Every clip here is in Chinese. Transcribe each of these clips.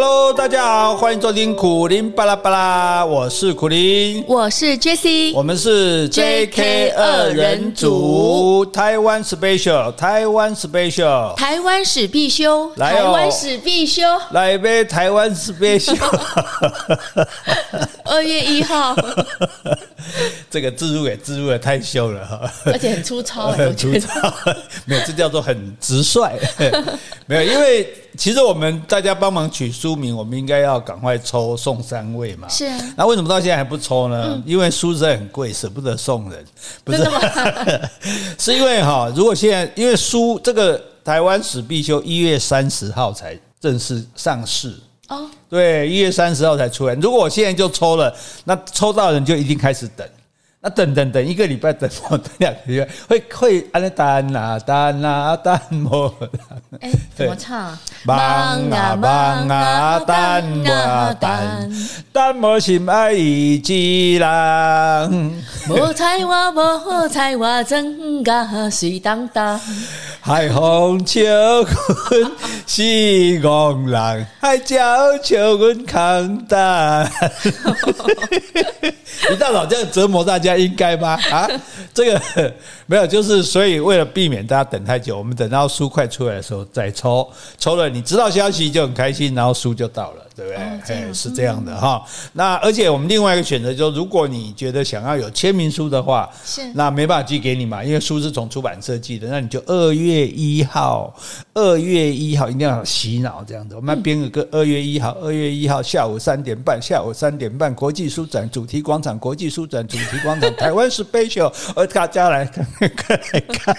Hello，大家好，欢迎收听苦林巴拉巴拉，我是苦林，我是 Jessie，我们是 JK 二人组，台湾 Special，台湾 Special，台湾史必修，台湾史必修，来一杯台湾 Special，二月一号，这个自入也自入的太秀了。哈，而且很粗糙，很粗糙，没有，这叫做很直率，没有，因为。其实我们大家帮忙取书名，我们应该要赶快抽送三位嘛。是啊。那为什么到现在还不抽呢？嗯、因为书实在很贵，舍不得送人。不是。是因为哈，如果现在因为书这个台湾史必修一月三十号才正式上市哦。对，一月三十号才出来。如果我现在就抽了，那抽到的人就一定开始等。那等等等一个礼拜，等我等两个月，会会安尼等啊等啊等莫。哎，怎么唱？忙啊忙啊等啊等，等莫心爱意之人。无彩我无彩我真个水当当。海风笑阮是戆人，海鸟笑阮空单。一大早这样折磨大家，应该吗？啊，这个没有，就是所以为了避免大家等太久，我们等到书快出来的时候再抽，抽了你知道消息就很开心，然后书就到了，对不对？哎，是这样的哈。那而且我们另外一个选择就是，如果你觉得想要有签名书的话，是那没办法寄给你嘛，因为书是从出版社寄的，那你就二月一号，二月一号一定要洗脑这样子，我们编个个二月一号，二月一号下午三点半，下午三点半国际书展主题广场。国际书展主题广场，台湾 special，而大家来看看来看，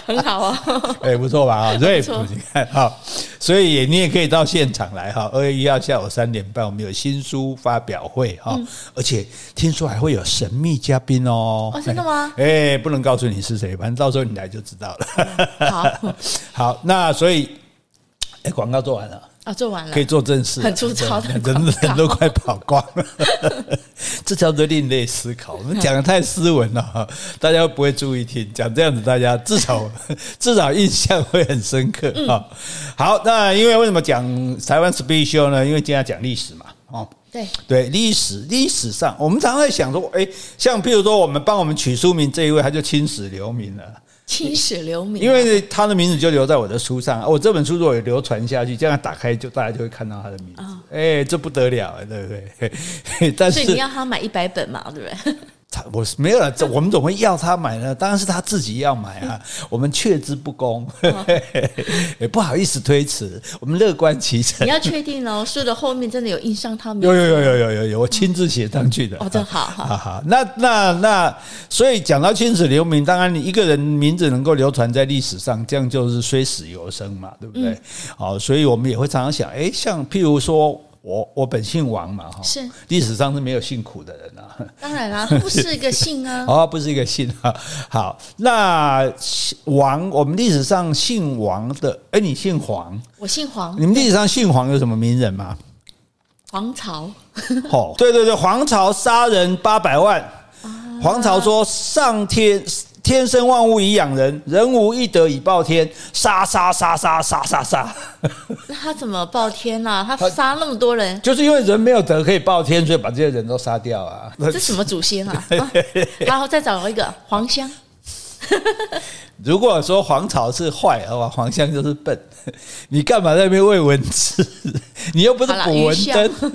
很好啊，哎，不错吧？啊，所以你看好，所以你也可以到现场来哈。二月一号下午三点半，我们有新书发表会哈，而且听说还会有神秘嘉宾哦。哦，真的吗？哎，不能告诉你是谁，反正到时候你来就知道了。好，好，那所以，哎，广告做完了。啊，做完了，可以做正事，很粗糙的，人人都快跑光了。这叫做另类思考。我们讲的太斯文了，大家不会注意听。讲这样子，大家至少 至少印象会很深刻啊。好，那因为为什么讲台湾 special 呢？因为今天要讲历史嘛。哦，对对，历史历史上，我们常常在想说，哎，像譬如说，我们帮我们取书名这一位，他就青史留名了。青史留名，因为他的名字就留在我的书上。我这本书如果有流传下去，这样打开就大家就会看到他的名字。哎，这不得了，对不对？但是所以你要他买一百本嘛，对不对？我是没有了，这我们怎么会要他买呢？当然是他自己要买啊！我们却之不恭，也不好意思推辞。我们乐观其成。你要确定哦，书的后面真的有印上他名？有有有有有有有，我亲自写上去的。哦，真好，好好。那那那，所以讲到青史留名，当然你一个人名字能够流传在历史上，这样就是虽死犹生嘛，对不对？好，所以我们也会常常想，哎，像譬如说。我我本姓王嘛，哈，是历史上是没有姓苦的人啊。当然啦，不是一个姓啊。哦，不是一个姓啊。好，那王，我们历史上姓王的，哎，你姓黄，我姓黄。你们历史上姓黄有什么名人吗？黄巢。哦，对对对，黄巢杀人八百万。黄巢说上天。天生万物以养人，人无一德以报天，杀杀杀杀杀杀杀。那他怎么报天呢？他杀那么多人，就是因为人没有德可以报天，所以把这些人都杀掉啊。这什么祖先啊？然后再找一个黄香。如果说黄巢是坏的话，黄香就是笨。你干嘛在那边喂蚊子？你又不是捕蚊灯，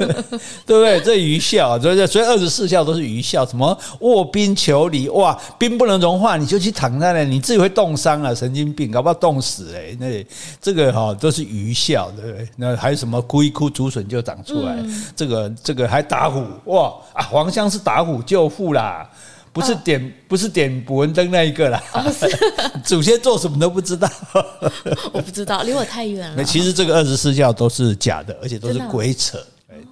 对不对？这愚孝，所以所以二十四孝都是愚孝。什么卧冰求鲤？哇，冰不能融化，你就去躺在那里，你自己会冻伤啊，神经病，搞不好冻死哎。那这个哈都是愚孝，对不对？那还有什么哭一哭竹笋就长出来？这个这个还打虎哇啊！黄香是打虎救父啦。不是点、哦、不是点补文灯那一个啦，哦、祖先做什么都不知道，我不知道，离我太远了。其实这个二十四孝都是假的，而且都是鬼扯。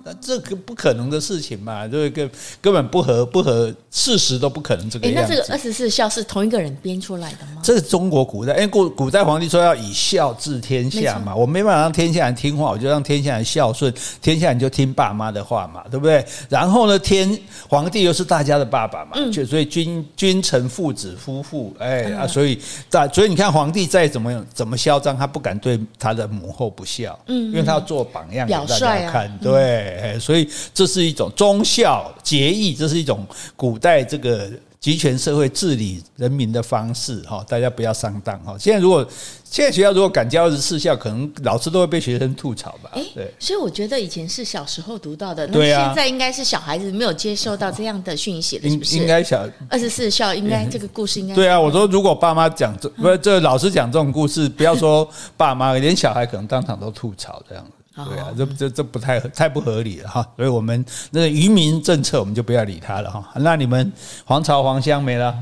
那这个不可能的事情嘛，这个根根本不合不合事实都不可能这个样子。那这个二十四孝是同一个人编出来的吗？这是中国古代，因为古古代皇帝说要以孝治天下嘛，我没办法让天下人听话，我就让天下人孝顺，天下人就听爸妈的话嘛，对不对？然后呢，天皇帝又是大家的爸爸嘛，就所以君君臣父子夫妇，哎啊，所以大所以你看皇帝再怎么怎么嚣张，他不敢对他的母后不孝，嗯，因为他要做榜样给大家看，对，所以这是一种忠孝节义，这是一种古代这个。集权社会治理人民的方式，哈，大家不要上当哈。现在如果现在学校如果敢教二十四孝，可能老师都会被学生吐槽吧？对。所以我觉得以前是小时候读到的，那现在应该是小孩子没有接受到这样的讯息了，是不是？应该小二十四孝，应该这个故事应该 对啊。我说如果爸妈讲这不是这老师讲这种故事，不要说爸妈，连小孩可能当场都吐槽这样。对啊，这这这不太太不合理了哈，所以我们那个渔民政策我们就不要理他了哈。那你们皇朝黄香没了？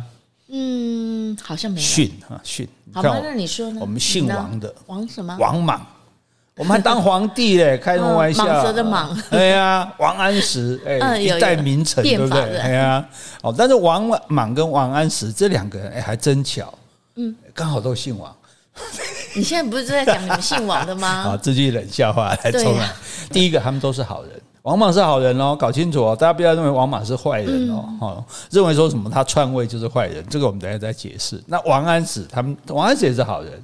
嗯，好像没了。训啊训，好吧，那你说呢？我们姓王的王什么？王莽，我们还当皇帝嘞，开什么玩笑？蟒蛇的蟒，对呀，王安石，哎，一代名臣，对不对？哎呀，哦，但是王莽跟王安石这两个人，哎，还真巧，嗯，刚好都姓王。你现在不是在讲你们姓王的吗？啊，这句冷笑话来重来。第一个，他们都是好人，王莽是好人哦，搞清楚哦，大家不要认为王莽是坏人哦，哦，认为说什么他篡位就是坏人，这个我们等下再解释。那王安石，他们王安石也是好人，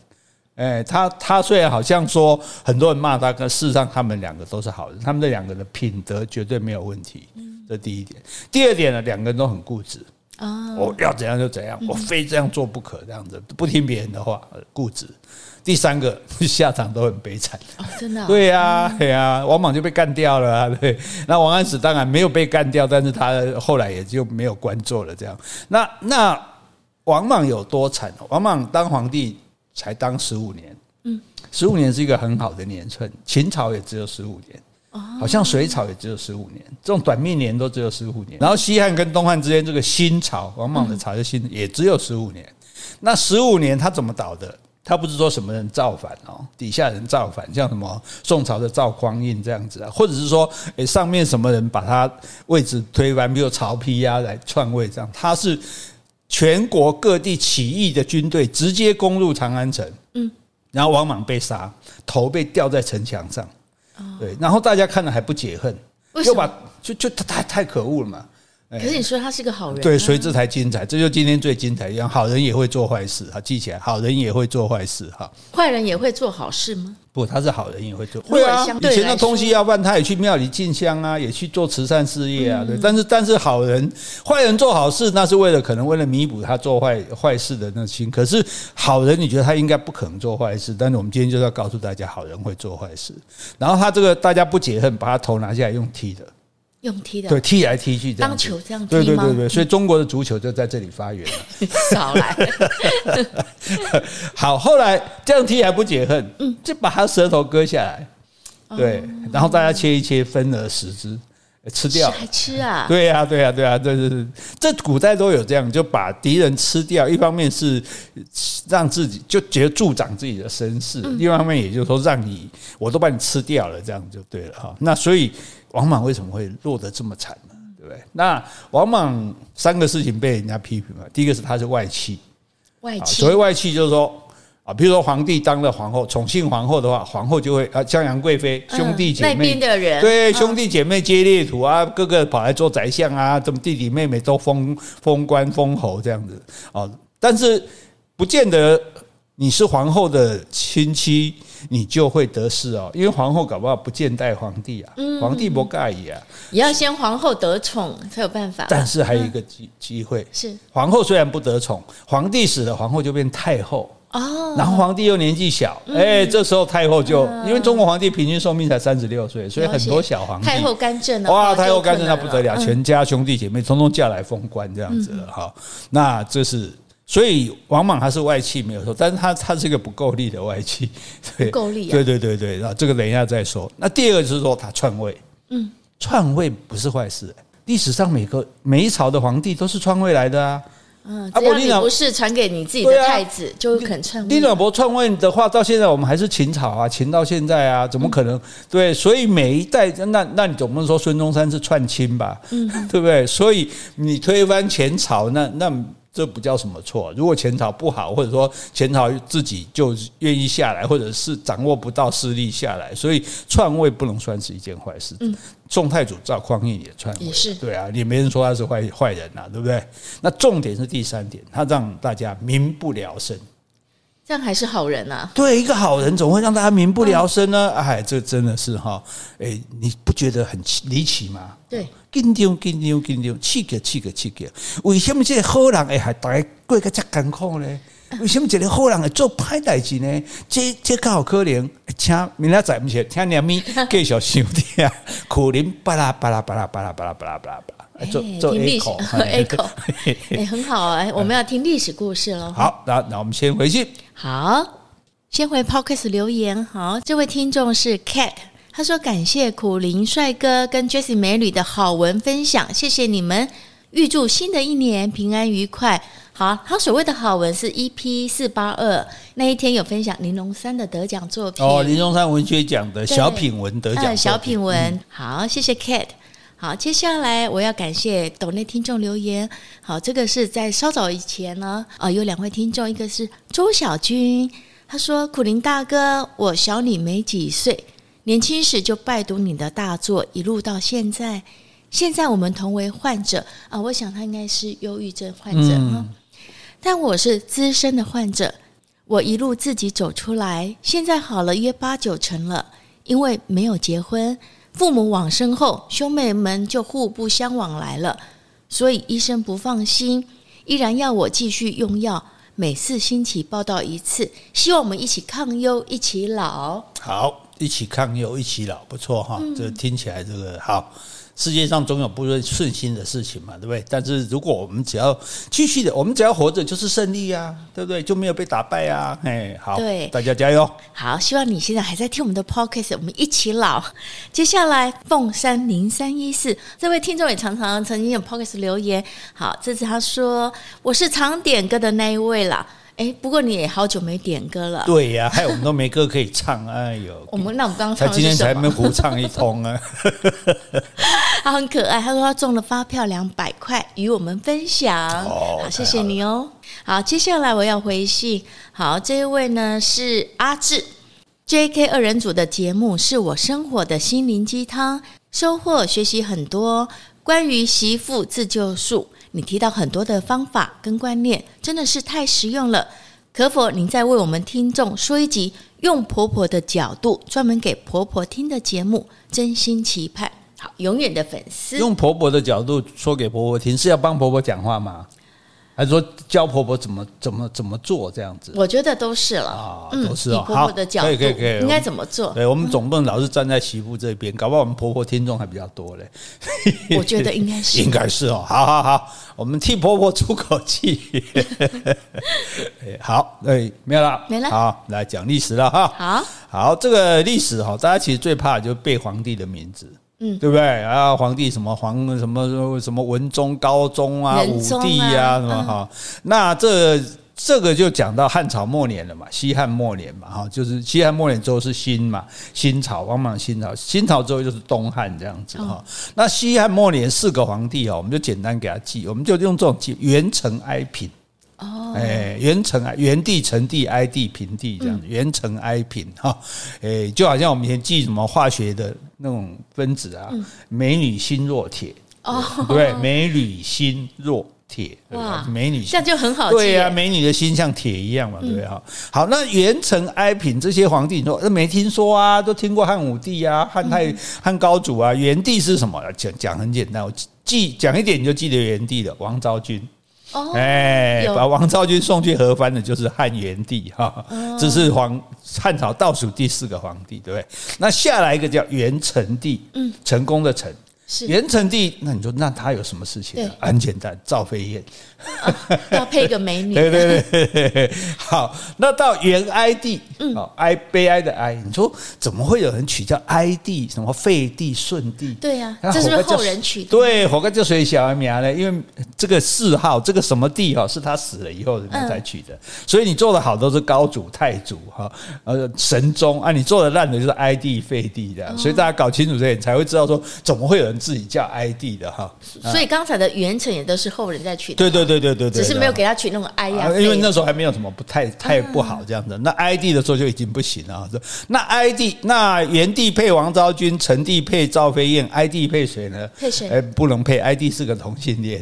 哎，他他虽然好像说很多人骂他，但事实上他们两个都是好人，他们这两个的品德绝对没有问题。这第一点。第二点呢，两个人都很固执。啊！我要怎样就怎样，我非这样做不可，这样子不听别人的话，固执。第三个 下场都很悲惨。哦，真的？对呀，对呀，王莽就被干掉了啊。对，那王安石当然没有被干掉，但是他后来也就没有官做了。这样，那那王莽有多惨？王莽当皇帝才当十五年，嗯，十五年是一个很好的年份，秦朝也只有十五年。好像隋朝也只有十五年，这种短命年都只有十五年。然后西汉跟东汉之间这个新朝，王莽的朝的新也只有十五年。那十五年他怎么倒的？他不是说什么人造反哦，底下人造反，像什么宋朝的赵匡胤这样子啊，或者是说诶上面什么人把他位置推翻，比如曹丕啊来篡位这样。他是全国各地起义的军队直接攻入长安城，嗯，然后王莽被杀，头被吊在城墙上。对，然后大家看了还不解恨，又把就就他太太可恶了嘛。可是你说他是个好人，啊，对，所以这才精彩，这就今天最精彩一样。好人也会做坏事，哈记起来，好人也会做坏事，哈。坏人也会做好事吗？不，他是好人也会做。会啊，以前的通缉要犯，他也去庙里进香啊，也去做慈善事业啊。对，但是但是好人坏人做好事，那是为了可能为了弥补他做坏坏事的那心。可是好人，你觉得他应该不可能做坏事？但是我们今天就是要告诉大家，好人会做坏事。然后他这个大家不解恨，把他头拿下来用踢的。用踢的，对，踢来踢去这样，当球这样踢吗？对对对对，所以中国的足球就在这里发源了。少来，好，后来这样踢还不解恨，嗯，就把他舌头割下来，对，然后大家切一切，分而食之，吃掉，还吃啊？对呀，对呀，对呀，对对对，这古代都有这样，就把敌人吃掉，一方面是让自己就觉得助长自己的声势，另一方面也就是说让你我都把你吃掉了，这样就对了哈。那所以。王莽为什么会落得这么惨呢？对不对？那王莽三个事情被人家批评了。第一个是他是外戚，外戚。所谓外戚就是说啊，比如说皇帝当了皇后，宠幸皇后的话，皇后就会啊，襄阳贵妃兄弟姐妹的人，对兄弟姐妹皆列土啊，哥哥跑来做宰相啊，怎么弟弟妹妹都封封官封侯这样子啊？但是不见得你是皇后的亲戚。你就会得势哦，因为皇后搞不好不见待皇帝啊，皇帝不介意啊，也要先皇后得宠才有办法。但是还有一个机机会是，皇后虽然不得宠，皇帝死了，皇后就变太后哦，然后皇帝又年纪小，哎，这时候太后就因为中国皇帝平均寿命才三十六岁，所以很多小皇帝太后干政哇，太后干政那不得了，全家兄弟姐妹通通嫁来封官这样子了哈，那这是。所以王莽他是外戚没有错，但是他他是一个不够力的外戚，对，不够力，对对对对，那这个等一下再说。那第二个就是说他篡位，嗯，篡位不是坏事，历史上每个每一朝的皇帝都是篡位来的啊，嗯，只要你不是传给你自己的太子，啊、就肯篡位。你老伯篡位的话，到现在我们还是秦朝啊，秦到现在啊，怎么可能？嗯、对，所以每一代，那那你总不能说孙中山是篡亲吧？嗯，对不对？所以你推翻前朝，那那。这不叫什么错。如果前朝不好，或者说前朝自己就愿意下来，或者是掌握不到势力下来，所以篡位不能算是一件坏事。嗯，宋太祖赵匡胤也篡位，也是对啊，也没人说他是坏坏人呐，对不对？那重点是第三点，他让大家民不聊生。这样还是好人啊？对，一个好人总会让大家民不聊生呢。哎，这真的是哈，哎，你不觉得很离奇吗？对，紧张紧张紧张，气个气个气个。为什么这个好人哎还大家过个这艰苦呢？为什么这个好人会做歹代志呢？这这个好可怜，请明仔载不起，听两咪继续收听，苦林巴拉巴拉巴拉巴拉巴拉巴拉巴拉。做做 A 口 A 口，哎，很好哎，我们要听历史故事了。好，那那我们先回去。好，先回 Podcast 留言。好，这位听众是 Cat，他说感谢苦林帅哥跟 Jessie 美女的好文分享，谢谢你们，预祝新的一年平安愉快。好，他所谓的好文是 EP 四八二那一天有分享玲珑三的得奖作品哦，玲珑三文学奖的小品文得奖小品文。好，谢谢 Cat。好，接下来我要感谢岛内听众留言。好，这个是在稍早以前呢，啊，有两位听众，一个是周小军，他说：“苦林大哥，我小你没几岁，年轻时就拜读你的大作，一路到现在。现在我们同为患者。啊，我想他应该是忧郁症患者哈，嗯、但我是资深的患者，我一路自己走出来，现在好了约八九成了，因为没有结婚。”父母往生后，兄妹们就互不相往来了，所以医生不放心，依然要我继续用药，每四星期报到一次，希望我们一起抗忧，一起老。好，一起抗忧，一起老，不错哈，这听起来这个好。世界上总有不顺顺心的事情嘛，对不对？但是如果我们只要继续的，我们只要活着就是胜利啊，对不对？就没有被打败啊。哎，好，对，大家加油。好，希望你现在还在听我们的 podcast，我们一起老。接下来，凤山零三一四这位听众也常常曾经有 podcast 留言。好，这次他说我是常点歌的那一位啦。哎，不过你也好久没点歌了。对呀、啊，害我们都没歌可以唱。哎呦，我们那我们刚刚唱他今天才没胡唱一通啊。他很可爱，他说他中了发票两百块，与我们分享。哦，好，谢谢你哦。好，接下来我要回信。好，这一位呢是阿志，JK 二人组的节目是我生活的心灵鸡汤，收获学习很多关于媳妇自救术。你提到很多的方法跟观念，真的是太实用了。可否您再为我们听众说一集用婆婆的角度专门给婆婆听的节目？真心期盼，好，永远的粉丝。用婆婆的角度说给婆婆听，是要帮婆婆讲话吗？还是说教婆婆怎么怎么怎么做这样子？我觉得都是了啊，都是哦。婆婆的角度可以可以可以，应该怎么做？对，我们总不能老是站在媳妇这边，搞不好我们婆婆听众还比较多嘞。我觉得应该是，应该是哦。好好好，我们替婆婆出口气。好，哎，没有了，没了。好，来讲历史了哈。好，好，这个历史哈，大家其实最怕的就是背皇帝的名字。嗯，对不对啊？皇帝什么皇什么什么文宗、高宗啊、武帝啊什么哈？那这这个就讲到汉朝末年了嘛，西汉末年嘛哈，就是西汉末年之后是新嘛，新朝，王莽新朝，新朝之后就是东汉这样子哈。那西汉末年四个皇帝哦，我们就简单给他记，我们就用这种记：元、成、哀、平。哦，哎，元成啊，元帝、成帝、哀帝、平帝这样子，元成哀平哈，哎，就好像我们以前记什么化学的那种分子啊，美女心若铁，哦，对，美女心若铁，哇，美女这样就很好，对呀，镁铝的心像铁一样嘛，对不对？哈？好，那元成哀平这些皇帝，你说没听说啊？都听过汉武帝啊，汉太汉高祖啊，元帝是什么？讲讲很简单，我记讲一点你就记得元帝了，王昭君。哦，哎，把王昭君送去和番的就是汉元帝哈，这是皇汉朝倒数第四个皇帝，对不对？那下来一个叫元成帝，嗯，成功的成，是元成帝，那你说那他有什么事情呢？很简单，赵飞燕。要配个美女。对对对对，好，那到元哀帝，嗯，哀悲哀的哀，你说怎么会有人取叫哀帝？什么废帝、顺帝？对呀，这是后人取的？对，火该叫谁小名呢？因为这个谥号，这个什么帝哈，是他死了以后人家才取的。所以你做的好都是高祖、太祖哈，呃，神宗啊，你做的烂的就是哀帝、废帝这样。所以大家搞清楚这点，才会知道说怎么会有人自己叫哀帝的哈。所以刚才的元成也都是后人在取的。对对对对对对，只是没有给他取那种哀呀，因为那时候还没有什么不太太不好这样子。那 ID 的时候就已经不行了。那 ID，那元帝配王昭君，成帝配赵飞燕，，ID 配谁呢？配谁？哎，不能配。，ID 是个同性恋。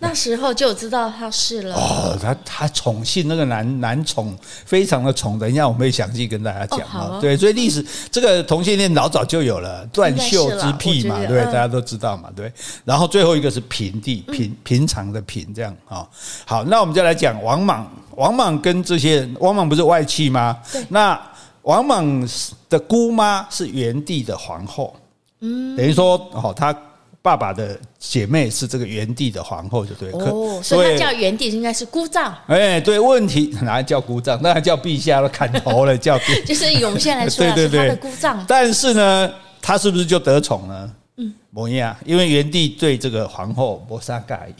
那时候就知道他是了。哦，他他宠幸那个男男宠，非常的宠。等一下我们会详细跟大家讲啊。对，所以历史这个同性恋老早就有了，断袖之癖嘛，对，大家都知道嘛，对。然后最后一个是平帝，平平常的平这样啊。好，那我们就来讲王莽。王莽跟这些人，王莽不是外戚吗？对。那王莽的姑妈是元帝的皇后，嗯，等于说哦，他爸爸的姐妹是这个元帝的皇后，就对。哦，所以他叫元帝应该是姑丈。哎，对，问题哪叫姑丈？那还叫陛下了，砍头了，叫。就是涌现来说，对对对，他的姑丈。但是呢，他是不是就得宠呢？嗯，不一样，因为元帝对这个皇后没啥介意。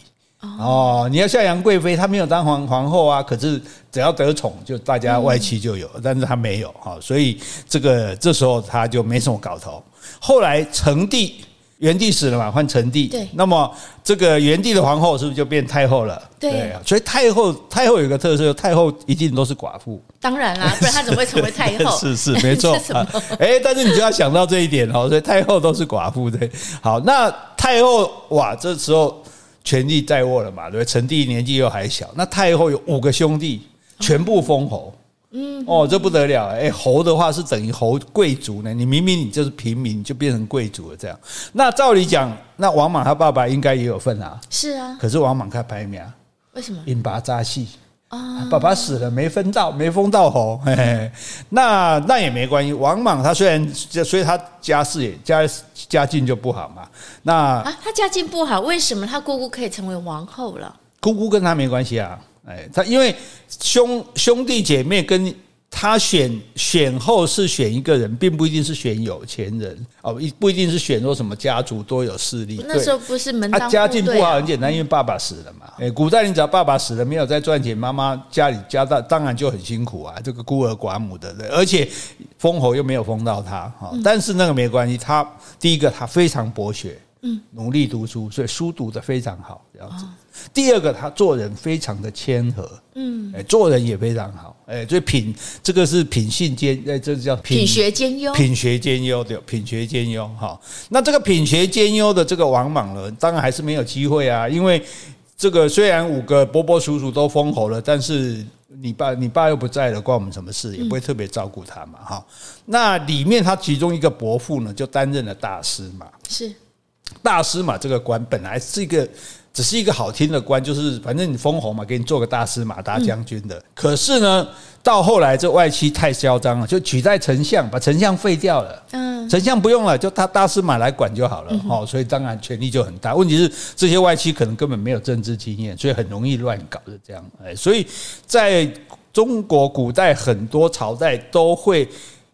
哦，你要像杨贵妃，她没有当皇皇后啊，可是只要得宠，就大家外戚就有，但是她没有哈，所以这个这时候她就没什么搞头。后来成帝，元帝死了嘛，换成帝，对，那么这个元帝的皇后是不是就变太后了？对，所以太后太后有个特色，太后一定都是寡妇。当然啦，不然她怎么会成为太后？是是没错 啊，哎，但是你就要想到这一点哦，所以太后都是寡妇对。好，那太后哇，这时候。权力在握了嘛，对不对？成帝年纪又还小，那太后有五个兄弟，全部封侯。嗯，哦，这不得了！哎，侯的话是等于侯贵族呢。你明明你就是平民，就变成贵族了。这样，那照理讲，那王莽他爸爸应该也有份啊。是啊。可是王莽他排名，为什么？引拔扎戏。啊，爸爸死了没分到，没封到侯，嘿嘿，那那也没关系。王莽他虽然，所以他家世也家家境就不好嘛。那啊，他家境不好，为什么他姑姑可以成为王后了？姑姑跟他没关系啊，哎，他因为兄兄弟姐妹跟。他选选后是选一个人，并不一定是选有钱人哦，不一定是选说什么家族多有势力。那时候不是门当啊。家境不好很简单，因为爸爸死了嘛。诶，古代你只要爸爸死了，没有再赚钱，妈妈家里家大当然就很辛苦啊，这个孤儿寡母的，而且封侯又没有封到他哈。但是那个没关系，他第一个他非常博学。嗯，努力读书，所以书读得非常好，这样子。第二个，他做人非常的谦和，嗯，哎，做人也非常好，哎，所以品这个是品性兼，哎，这叫品，品学兼优，品学兼优对，品学兼优哈。那这个品学兼优的这个王莽呢，当然还是没有机会啊，因为这个虽然五个伯伯叔叔都封侯了，但是你爸你爸又不在了，关我们什么事？也不会特别照顾他嘛，哈。那里面他其中一个伯父呢，就担任了大司马，是。大司马这个官本来是一个，只是一个好听的官，就是反正你封侯嘛，给你做个大司马、大将军的。可是呢，到后来这外戚太嚣张了，就取代丞相，把丞相废掉了。嗯，丞相不用了，就他大司马来管就好了。哦，所以当然权力就很大。问题是这些外戚可能根本没有政治经验，所以很容易乱搞的这样。哎，所以在中国古代很多朝代都会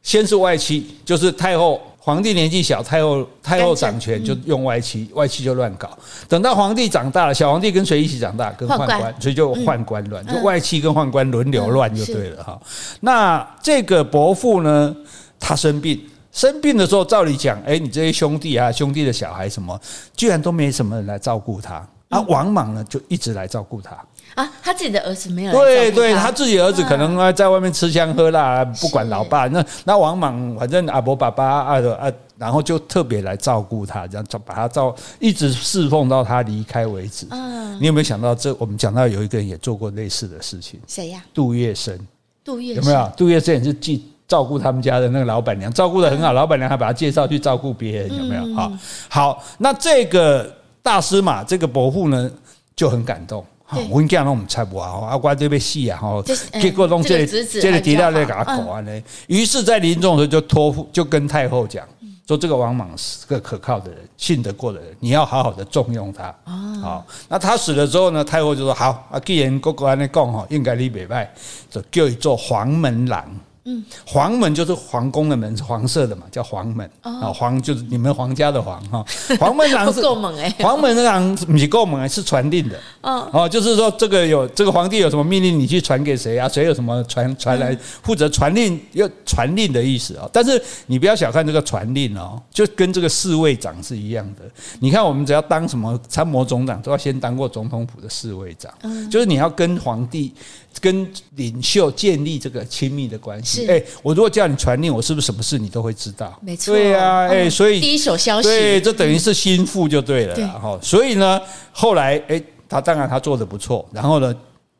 先是外戚，就是太后。皇帝年纪小，太后太后掌权就用外戚，外戚就乱搞。等到皇帝长大了，小皇帝跟谁一起长大？跟宦官，所以就宦官乱，就外戚跟宦官轮流乱就对了哈。那这个伯父呢，他生病，生病的时候，照理讲，哎，你这些兄弟啊，兄弟的小孩什么，居然都没什么人来照顾他。啊，王莽呢，就一直来照顾他。啊，他自己的儿子没有。对对，他自己儿子可能在外面吃香喝辣，不管老爸。那那王莽反正阿伯爸爸啊啊，然后就特别来照顾他，这样照把他照一直侍奉到他离开为止。嗯，你有没有想到这？我们讲到有一个人也做过类似的事情。谁呀？杜月笙。杜月笙有没有？杜月笙也是既照顾他们家的那个老板娘，照顾得很好，老板娘还把他介绍去照顾别人，有没有？好，好，那这个大司马这个伯父呢就很感动。我跟你讲，我们猜不啊，阿瓜这边戏啊，哈，结果弄这里这里提到那个阿狗啊呢，于是，在临终的时候就托付，就跟太后讲，说这个王莽是个可靠的人，信得过的人，你要好好的重用他。啊，好，那他死了之后呢，太后就说好啊，既然哥哥安尼讲哈，应该你袂歹，就叫伊做黄门郎。嗯，黄门就是皇宫的门，是黄色的嘛，叫黄门啊。黄就是你们皇家的黄哈。黄门郎是够猛哎，黄门郎你够猛，是传令的。哦，就是说这个有这个皇帝有什么命令，你去传给谁啊？谁有什么传传来负责传令？要传令的意思啊。但是你不要小看这个传令哦，就跟这个侍卫长是一样的。你看我们只要当什么参谋总长，都要先当过总统府的侍卫长。嗯，就是你要跟皇帝。跟领袖建立这个亲密的关系。哎，我如果叫你传令，我是不是什么事你都会知道？没错。对啊，哎，所以第一手消息，对，这等于是心腹就对了。哈，所以呢，后来哎，他当然他做的不错，然后呢，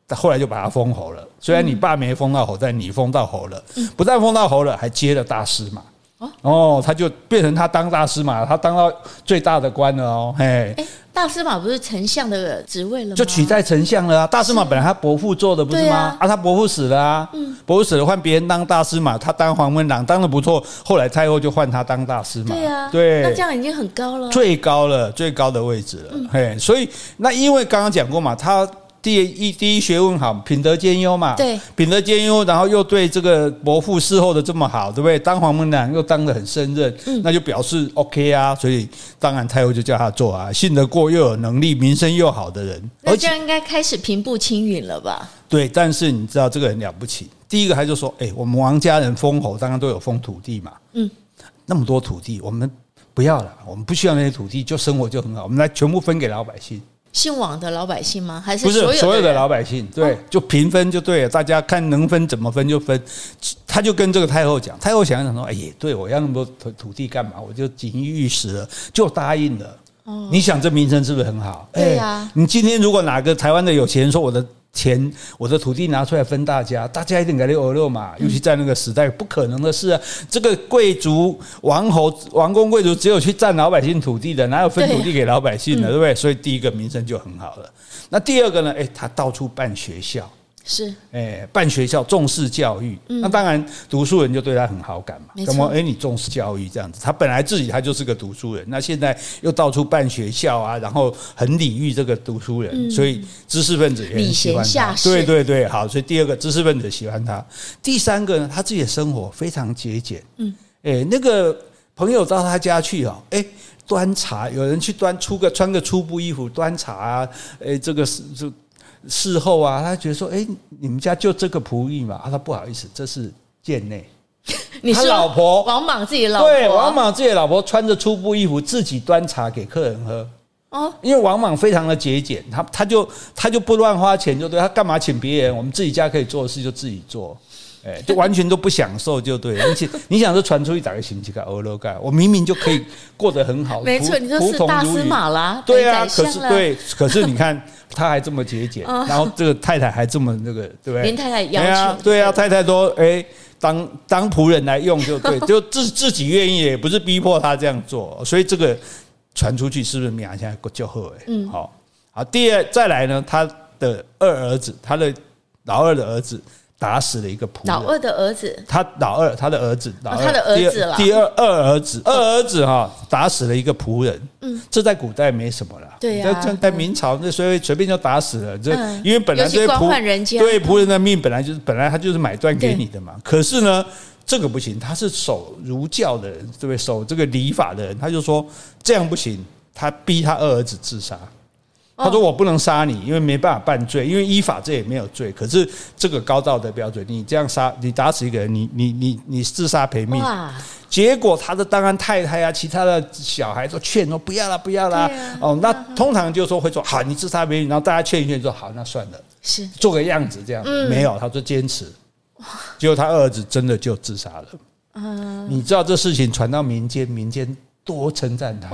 后来就把他封侯了。虽然你爸没封到侯，但你封到侯了。不但封到侯了，还接了大司马。哦，他就变成他当大司马，他当到最大的官了哦。嘿。大司马不是丞相的职位了吗？就取代丞相了啊！大司马本来他伯父做的不是吗？啊，啊，他伯父死了啊，嗯，伯父死了换别人当大司马，他当黄门郎当的不错，后来太后就换他当大司马。对啊，对，那这样已经很高了，最高了，最高的位置了。嗯、嘿，所以那因为刚刚讲过嘛，他。第一第一学问好，品德兼优嘛。对，品德兼优，然后又对这个伯父侍候的这么好，对不对？当黄门郎又当得很胜任，嗯、那就表示 OK 啊。所以当然太后就叫他做啊，信得过又有能力，名声又好的人。那这样应该开始平步青云了吧？对，但是你知道这个很了不起。第一个他就说：“哎，我们王家人封侯，当然都有封土地嘛。嗯，那么多土地，我们不要了，我们不需要那些土地，就生活就很好，我们来全部分给老百姓。”姓王的老百姓吗？还是不是所有的老百姓？对，就平分就对了。大家看能分怎么分就分。他就跟这个太后讲，太后想想说：“哎，也对，我要那么多土土地干嘛？我就锦衣玉食了，就答应了。”哦，你想这名声是不是很好？对呀。你今天如果哪个台湾的有钱人说我的。钱，我的土地拿出来分大家，大家一定给你欧肉嘛。尤其在那个时代，不可能的事啊。这个贵族、王侯、王公贵族，只有去占老百姓土地的，哪有分土地给老百姓的，对不对？所以第一个名声就很好了。那第二个呢？诶，他到处办学校。是，哎，办学校重视教育，嗯、那当然读书人就对他很好感嘛。怎么？哎，你重视教育这样子，他本来自己他就是个读书人，那现在又到处办学校啊，然后很礼遇这个读书人，嗯、所以知识分子也很喜欢他。对对对，好，所以第二个知识分子喜欢他。第三个呢，他自己的生活非常节俭。嗯，哎，那个朋友到他家去啊，哎，端茶，有人去端出个穿个粗布衣服端茶啊，哎，这个是就。事后啊，他觉得说：“哎，你们家就这个仆役嘛？”啊，他不好意思，这是贱内。他老婆王莽自己老婆对王莽自己的老婆穿着粗布衣服自己端茶给客人喝哦，因为王莽非常的节俭，他他就他就不乱花钱，就对他干嘛请别人？我们自己家可以做的事就自己做。哎，就完全都不享受就对了，而且你想说传出去打个行乞丐欧罗盖，我明明就可以过得很好，没错，你说是大司马啦，对啊，可是对，可是你看他还这么节俭，然后这个太太还这么那个，对不对？连太太要求，对啊，太太说哎当当仆人来用就对，就自自己愿意，也不是逼迫他这样做，所以这个传出去是不是名现在就后哎？嗯，好，好，第二再来呢，他的二儿子，他的老二的儿子。打死了一个仆人。老二的儿子，他老二，他的儿子，老二，他的儿子了。第二二儿子，二儿子哈，打死了一个仆人。嗯，这在古代没什么了。对呀，在明朝那所以随便就打死了。这因为本来这些仆人，对仆人的命本来就是本来他就是买断给你的嘛。可是呢，这个不行，他是守儒教的人，对不对？守这个礼法的人，他就说这样不行，他逼他二儿子自杀。他说：“我不能杀你，因为没办法办罪，因为依法这也没有罪。可是这个高道德标准，你这样杀，你打死一个人，你你你你自杀赔命。结果他的当然太太啊，其他的小孩都劝说不要了，不要了。哦，那通常就说会说好，你自杀赔命，然后大家劝一劝说好，那算了，是做个样子这样。没有，他说坚持。结果他二儿子真的就自杀了。嗯，你知道这事情传到民间，民间多称赞他。”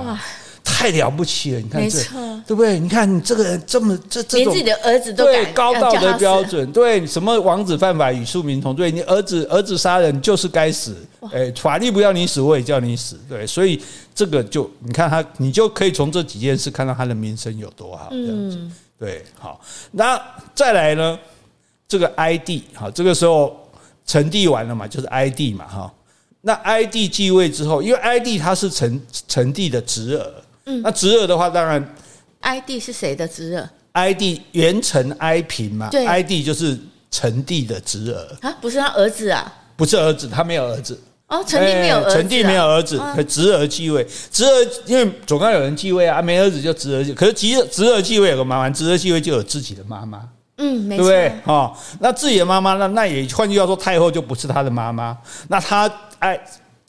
太了不起了！你看这，对不对？你看你这个人这么这这种，连自己的儿子都对高道德标准，对什么王子犯法与庶民同罪？你儿子儿子杀人就是该死，哎，法律不要你死，我也叫你死，对，所以这个就你看他，你就可以从这几件事看到他的名声有多好，这样子，对，好，那再来呢？这个 ID，好，这个时候成帝完了嘛，就是 ID 嘛，哈。那哀帝继位之后，因为哀帝他是陈陈帝的侄儿，嗯，那侄儿的话，当然哀帝是谁的侄儿？哀帝元成哀平嘛，对，哀帝就是陈帝的侄儿啊，不是他儿子啊，不是儿子，他没有儿子。哦，陈帝没有儿子，没有儿子，可侄儿继位。侄儿因为总要有人继位啊，没儿子就侄儿继。可是侄儿侄儿继位有个麻烦，侄儿继位就有自己的妈妈，嗯，对不对？哦，那自己的妈妈，那那也换句话说，太后就不是他的妈妈。那他哎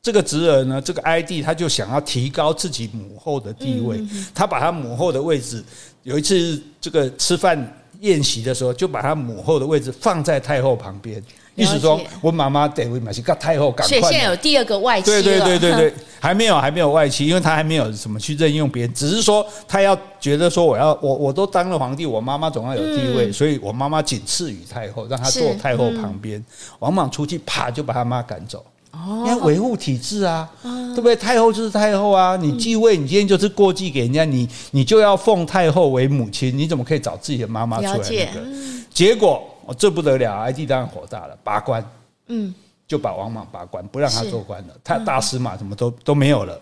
这个侄儿呢，这个 ID 他就想要提高自己母后的地位，他把他母后的位置，有一次这个吃饭宴席的时候，就把他母后的位置放在太后旁边。意思说，我妈妈得为嘛是跟太后赶快。所以现在有第二个外戚了。对对对对对，还没有还没有外戚，因为他还没有什么去任用别人，只是说他要觉得说，我要我我都当了皇帝，我妈妈总要有地位，所以我妈妈仅次于太后，让她坐太后旁边。王莽出去，啪就把他妈赶走。哦，因为维护体制啊，对不对？太后就是太后啊，你继位，你今天就是过继给人家，你你就要奉太后为母亲，你怎么可以找自己的妈妈出来？那个结果。哦，这不得了！哀帝当然火大了，拔官，嗯，就把王莽拔官，不让他做官了。他大司马什么都都没有了。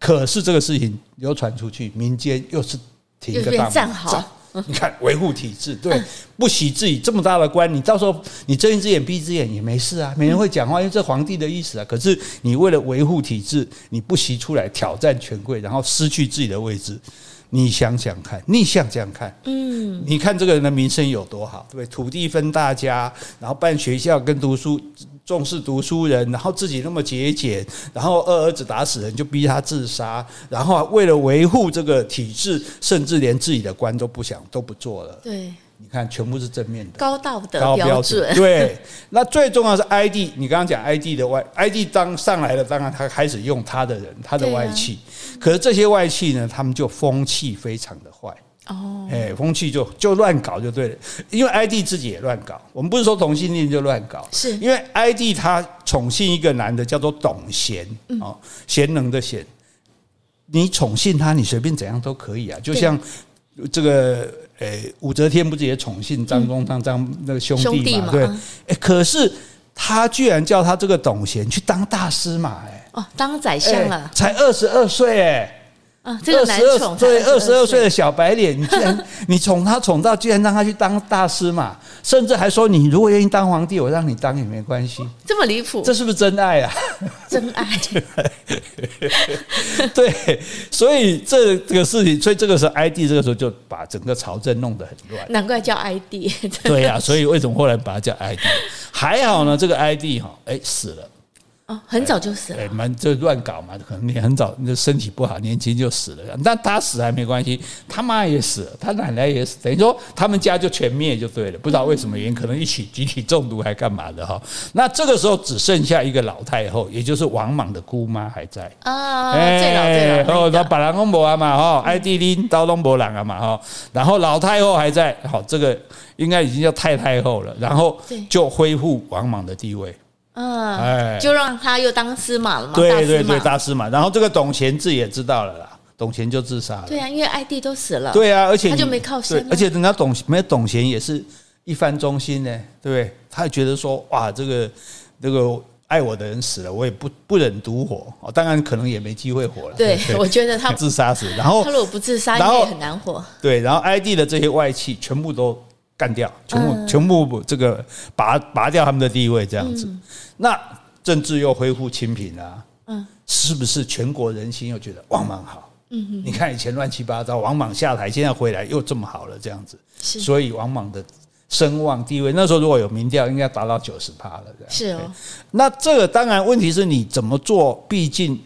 可是这个事情流传出去，民间又是停个大站好。你看维护体制，对，不喜自己这么大的官，你到时候你睁一只眼闭一只眼也没事啊，没人会讲话，因为这皇帝的意思啊。可是你为了维护体制，你不惜出来挑战权贵，然后失去自己的位置。你想想看，逆向这样看，嗯，你看这个人的名声有多好，对不对？土地分大家，然后办学校跟读书，重视读书人，然后自己那么节俭，然后二儿子打死人就逼他自杀，然后为了维护这个体制，甚至连自己的官都不想都不做了，对。你看，全部是正面的，高道德标准。对，那最重要是 ID，。你刚刚讲 ID 的外，ID 当上来了，当然他开始用他的人，他的外戚。可是这些外戚呢，他们就风气非常的坏。哦，哎，风气就就乱搞就对了。因为哀帝自己也乱搞。我们不是说同性恋就乱搞，是因为哀帝他宠幸一个男的，叫做董贤，哦，贤能的贤。你宠幸他，你随便怎样都可以啊，就像这个。诶，武则天不是也宠幸张宗昌张那个兄弟嘛？对，诶，可是他居然叫他这个董贤去当大司马，哎，哦，当宰相了，才二十二岁，哎。啊，这个男宠对二十二岁的小白脸，你居然 你宠他宠到，居然让他去当大师嘛，甚至还说你如果愿意当皇帝，我让你当也没关系。这么离谱，这是不是真爱啊？真爱。对，所以这这个事情，所以这个时候 ID 这个时候就把整个朝政弄得很乱。难怪叫 ID。对呀、啊，所以为什么后来把他叫 ID？？还好呢，这个 ID 哈，哎死了。哦，很早就死了，蛮、欸、就乱搞嘛，可能你很早，你的身体不好，年轻就死了。但他死还没关系，他妈也死了，他奶奶也死，等于说他们家就全灭就对了。不知道为什么原因，可能一起集体中毒还干嘛的哈。那这个时候只剩下一个老太后，也就是王莽的姑妈还在啊，最老最老。然后他把人弄不完嘛哈，哀帝拎刀弄不完了嘛哈。然后老太后还在，好，这个应该已经叫太太后了。然后就恢复王莽的地位。嗯，哎，就让他又当司马了嘛？对对对，大司马。然后这个董贤自己也知道了啦，董贤就自杀了。对啊，因为爱帝都死了。对啊，而且他就没靠山。而且人家董没有董贤也是一番忠心呢，对不对？他觉得说哇，这个这个爱我的人死了，我也不不忍独活。哦，当然可能也没机会活了。对，我觉得他自杀死，然后他如果不自杀，也很难活。对，然后哀帝的这些外戚全部都。干掉，全部全部这个拔拔掉他们的地位，这样子，那政治又恢复清平了，嗯，是不是全国人心又觉得王莽好？嗯，你看以前乱七八糟，王莽下台，现在回来又这么好了，这样子，所以王莽的声望地位，那时候如果有民调，应该达到九十趴了，是哦。那这个当然问题是你怎么做，毕竟。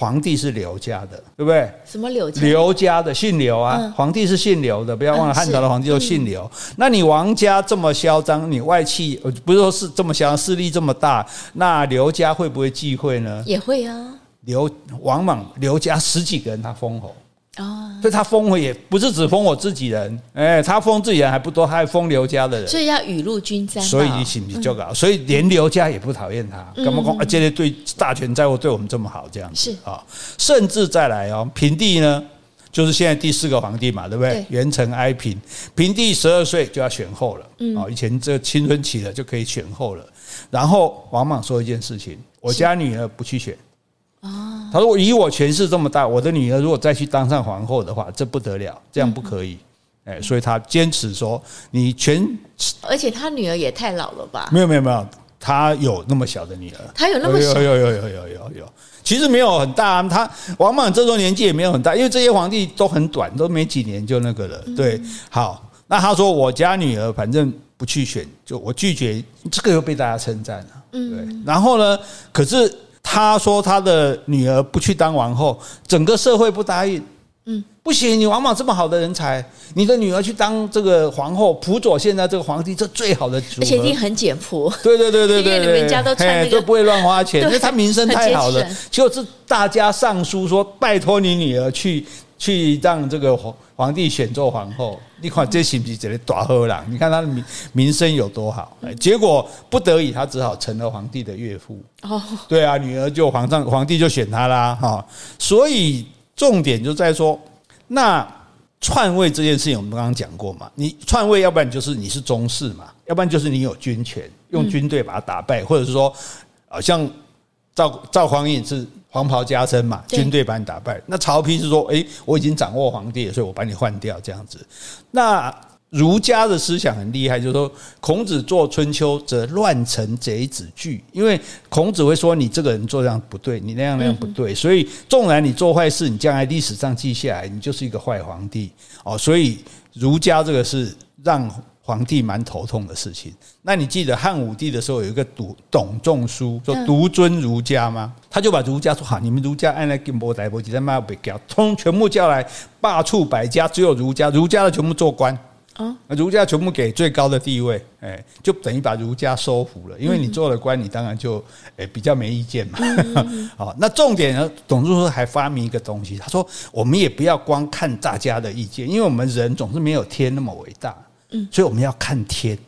皇帝是刘家的，对不对？什么刘家？刘家的，姓刘啊。嗯、皇帝是姓刘的，不要忘了汉朝的皇帝都姓刘。嗯、那你王家这么嚣张，你外戚不是说是这么嚣张，势力这么大，那刘家会不会忌讳呢？也会啊。刘王莽刘家十几个人，他封侯。哦，所以他封我也不是只封我自己人，哎，他封自己人还不多，他还封刘家的人，所以要雨露均沾。所以你心里就搞，所以连刘家也不讨厌他，干嘛讲啊？这些对大权在握，对我们这么好，这样子是啊，甚至再来哦，平帝呢，就是现在第四个皇帝嘛，对不对？对元成哀平，平帝十二岁就要选后了。嗯，哦，以前这青春期了就可以选后了。然后王莽说一件事情，我家女儿不去选。啊，他说以我权势这么大，我的女儿如果再去当上皇后的话，这不得了，这样不可以。哎，所以他坚持说，你全，而且他女儿也太老了吧？没有没有没有，他有那么小的女儿，他有那么小，有有有有有有有，其实没有很大。他王莽这时候年纪也没有很大，因为这些皇帝都很短，都没几年就那个了。对，好，那他说我家女儿反正不去选，就我拒绝，这个又被大家称赞了。嗯对，然后呢，可是。他说他的女儿不去当王后，整个社会不答应。嗯，不行，你王莽这么好的人才，你的女儿去当这个皇后，辅佐现在这个皇帝，这最好的组合，而且一定很简朴。对对对对对，因为你们家都穿那个，都不会乱花钱，因为他名声太好了。就是大家上书说，拜托你女儿去。去让这个皇皇帝选做皇后，你看这是不是这里大好人？你看他的名名声有多好？结果不得已，他只好成了皇帝的岳父。哦，对啊，女儿就皇上，皇帝就选他啦。哈，所以重点就在说，那篡位这件事情，我们刚刚讲过嘛。你篡位，要不然就是你是宗室嘛，要不然就是你有军权，用军队把他打败，或者是说，好像赵赵匡胤是。黄袍加身嘛，军队把你打败。那曹丕是说：“诶，我已经掌握皇帝了，所以我把你换掉。”这样子。那儒家的思想很厉害，就是说，孔子做春秋，则乱臣贼子惧。因为孔子会说：“你这个人做这样不对，你那样那样不对。”所以，纵然你做坏事，你将来历史上记下来，你就是一个坏皇帝哦。所以，儒家这个是让。皇帝蛮头痛的事情。那你记得汉武帝的时候有一个董董仲舒说独尊儒家吗？他就把儒家说好，你们儒家按来给莫代伯几在骂北教，通全部叫来罢黜百家，只有儒家，儒家的全部做官。啊，儒家全部给最高的地位，哎，就等于把儒家收服了。因为你做了官，你当然就哎比较没意见嘛。好，那重点呢，董仲舒还发明一个东西，他说我们也不要光看大家的意见，因为我们人总是没有天那么伟大。嗯，所以我们要看天，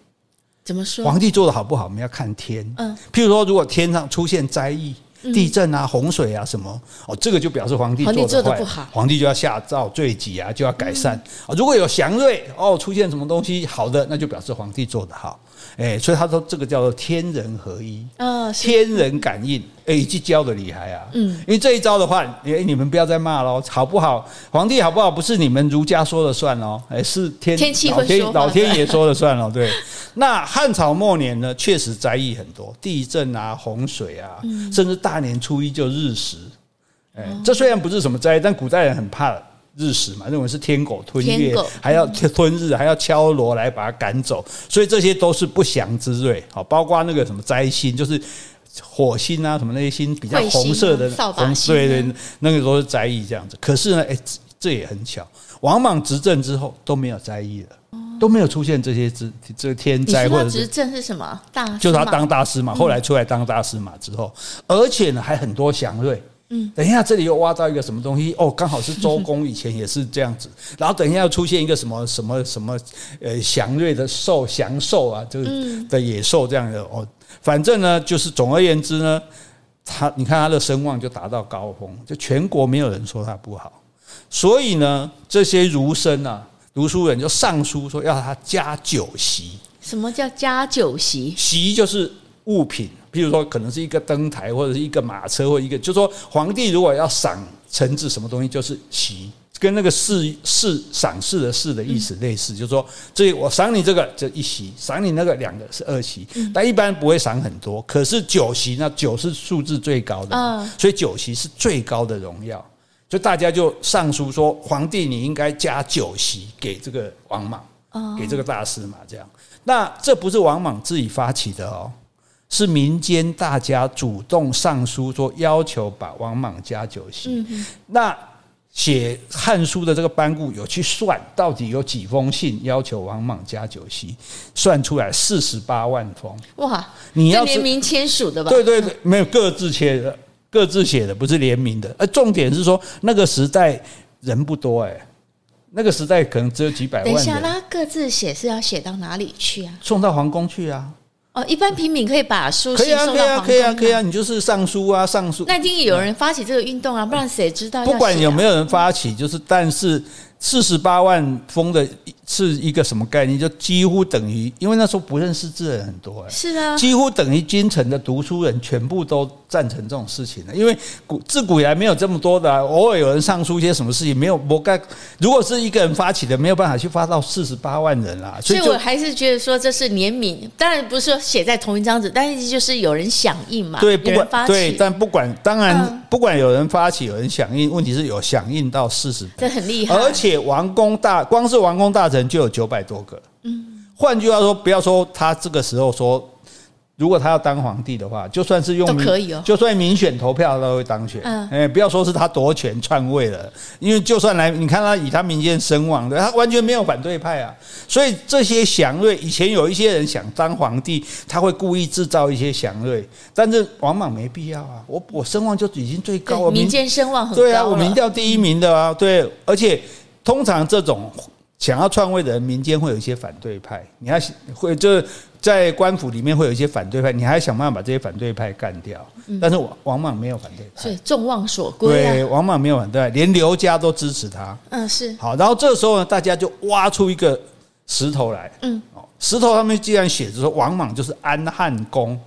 怎么说？皇帝做的好不好，我们要看天。嗯，譬如说，如果天上出现灾异、地震啊、洪水啊什么，哦，这个就表示皇帝做的不好，皇帝就要下诏罪己啊，就要改善。啊，如果有祥瑞，哦，出现什么东西好的，那就表示皇帝做的好。哎，所以他说这个叫做天人合一，哦，天人感应，哎，这教的厉害啊，嗯，因为这一招的话，哎，你们不要再骂喽，好不好？皇帝好不好？不是你们儒家说了算哦，哎，是天天气老天老天爷说了算哦，对。那汉朝末年呢，确实灾异很多，地震啊、洪水啊，甚至大年初一就日食，哎，这虽然不是什么灾，但古代人很怕。日食嘛，认为是天狗吞月，还要吞日，还要敲锣来把它赶走，所以这些都是不祥之瑞。好，包括那个什么灾星，就是火星啊，什么那些星比较红色的红，对对，那个都是灾异这样子。可是呢，哎，这也很巧，王莽执政之后都没有灾异了，都没有出现这些之这个天灾或者执政是什么大？就是他当大司马，后来出来当大司马之后，而且呢还很多祥瑞。嗯，等一下，这里又挖到一个什么东西？哦，刚好是周公以前也是这样子。然后等一下又出现一个什么什么什么呃祥瑞的兽祥兽啊，就是的野兽这样的哦。反正呢，就是总而言之呢，他你看他的声望就达到高峰，就全国没有人说他不好。所以呢，这些儒生啊、读书人就上书说要他加酒席。什么叫加酒席？席就是物品。譬如说，可能是一个灯台，或者是一个马车，或者一个，就是说，皇帝如果要赏臣子什么东西，就是席，跟那个赐赐赏赐的赐的意思类似，就是说，这我赏你这个就一席，赏你那个两个是二席，但一般不会赏很多。可是酒席呢，酒是数字最高的，所以酒席是最高的荣耀，所以大家就上书说，皇帝你应该加酒席给这个王莽，给这个大司马这样。那这不是王莽自己发起的哦。是民间大家主动上书说要求把王莽加九锡。嗯、那写《汉书》的这个班固有去算，到底有几封信要求王莽加九锡？算出来四十八万封。哇！你要联名签署的吧？对对对，没有各自签的，各自写的，不是联名的。而重点是说，那个时代人不多哎，那个时代可能只有几百万人。等一下，那各自写是要写到哪里去啊？送到皇宫去啊。哦，一般平民可以把书可以啊，可以啊，可以啊，可以啊，你就是上书啊，上书。那一定有人发起这个运动啊，不然谁知道？不管有没有人发起，就是但是。四十八万封的是一个什么概念？就几乎等于，因为那时候不认识字的人很多，是啊，几乎等于京城的读书人全部都赞成这种事情了。因为古自古以来没有这么多的，偶尔有人上书一些什么事情，没有我该如果是一个人发起的，没有办法去发到四十八万人啦。所以我还是觉得说这是联名，当然不是说写在同一张纸，但是就是有人响应嘛。对，不管对，但不管当然不管有人发起，有人响应，问题是有响应到四十，这很厉害，而且。王公大，光是王公大臣就有九百多个。嗯，换句话说，不要说他这个时候说，如果他要当皇帝的话，就算是用都可以哦，就算民选投票都会当选。嗯，哎，不要说是他夺权篡位了，因为就算来，你看他以他民间声望的，他完全没有反对派啊。所以这些祥瑞，以前有一些人想当皇帝，他会故意制造一些祥瑞，但是王莽没必要啊。我我声望就已经最高了，民间声望很高，对啊，我民调第一名的啊，对，而且。通常这种想要篡位的人，民间会有一些反对派，你要会就是在官府里面会有一些反对派，你还想办法把这些反对派干掉。但是王王莽没有反对派，所以众望所归。对，王莽没有反对派，连刘家都支持他。嗯，是。好，然后这时候呢，大家就挖出一个石头来。嗯，石头上面既然写着说王莽就是安汉公。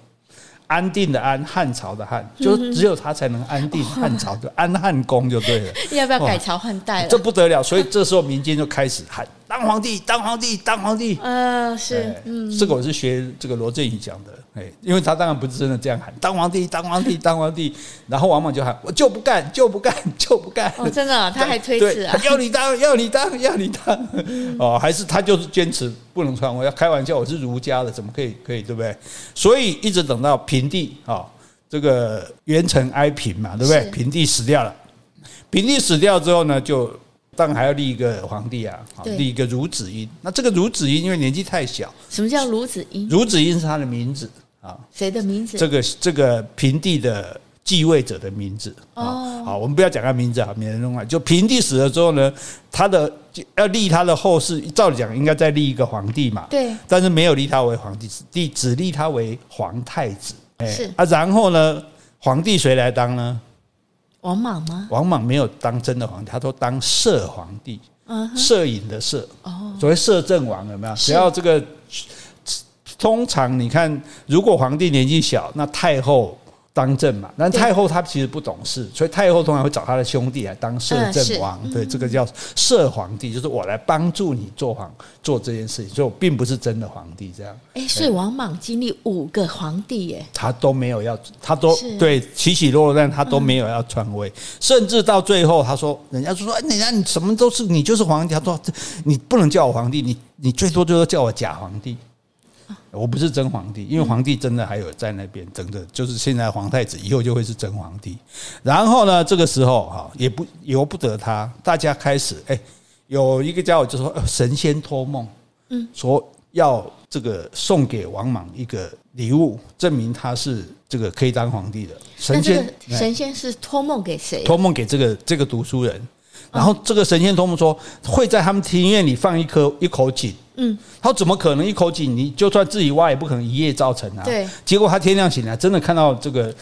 安定的安，汉朝的汉，就只有他才能安定汉朝，就安汉宫就对了。要不要改朝换代了？这不得了，所以这时候民间就开始喊。当皇帝，当皇帝，当皇帝。嗯，是，嗯，这个我是学这个罗振宇讲的，哎，因为他当然不是真的这样喊，当皇帝，当皇帝，当皇帝。然后王莽就喊，我就不干，就不干，就不干。哦，真的，他还推辞啊？要你当，要你当，要你当。哦，还是他就是坚持不能篡位，我要开玩笑，我是儒家的，怎么可以？可以对不对？所以一直等到平帝啊，这个元成哀平嘛，对不对？平帝死掉了，平帝死掉之后呢，就。当然还要立一个皇帝啊，立一个孺子婴。那这个孺子婴因为年纪太小，什么叫孺子婴？孺子婴是他的名字啊。谁的名字？这个这个平帝的继位者的名字。哦，好，我们不要讲他名字啊，免得弄乱。就平帝死了之后呢，他的要立他的后世，照理讲应该再立一个皇帝嘛。对。但是没有立他为皇帝，立只立他为皇太子。是啊，然后呢，皇帝谁来当呢？王莽吗？王莽没有当真的皇帝，他都当摄皇帝，摄影的摄。哦，所谓摄政王有没有？只要这个，通常你看，如果皇帝年纪小，那太后。当政嘛，但太后她其实不懂事，所以太后通常会找她的兄弟来当摄政王。对，这个叫摄皇帝，就是我来帮助你做皇做这件事情，所以我并不是真的皇帝这样。哎，所以王莽经历五个皇帝，耶，他都没有要，他都对起起落落，但他都没有要篡位，甚至到最后他说，人家就说，哎，人家你什么都是你就是皇帝，他说你不能叫我皇帝，你你最多就是叫我假皇帝。我不是真皇帝，因为皇帝真的还有在那边等着，就是现在皇太子以后就会是真皇帝。然后呢，这个时候哈也不由不得他，大家开始哎，有一个家伙就说神仙托梦，嗯，说要这个送给王莽一个礼物，证明他是这个可以当皇帝的。神仙神仙是托梦给谁？托梦给这个这个读书人。然后这个神仙托梦说会在他们庭院里放一颗一口井。嗯，他说怎么可能一口井？你就算自己挖，也不可能一夜造成啊。对。结果他天亮醒来，真的看到这个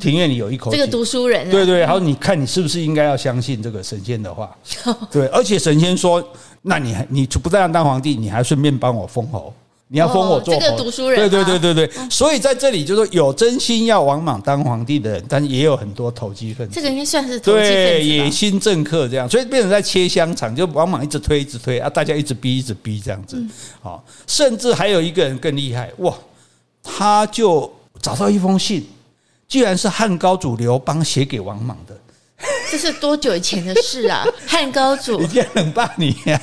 庭院里有一口井。这个读书人。对对，然后你看你是不是应该要相信这个神仙的话？对，而且神仙说，那你还你不但要当皇帝，你还顺便帮我封侯。你要封我做这个读书人，对对对对对，所以在这里就是说有真心要王莽当皇帝的人，但也有很多投机分子。这个应该算是投机分子对野心政客这样，所以变成在切香肠，就王莽一直推一直推啊，大家一直逼一直逼这样子。好，甚至还有一个人更厉害哇，他就找到一封信，居然是汉高祖刘邦写给王莽的。这是多久以前的事啊？汉高祖，你这样冷霸你呀？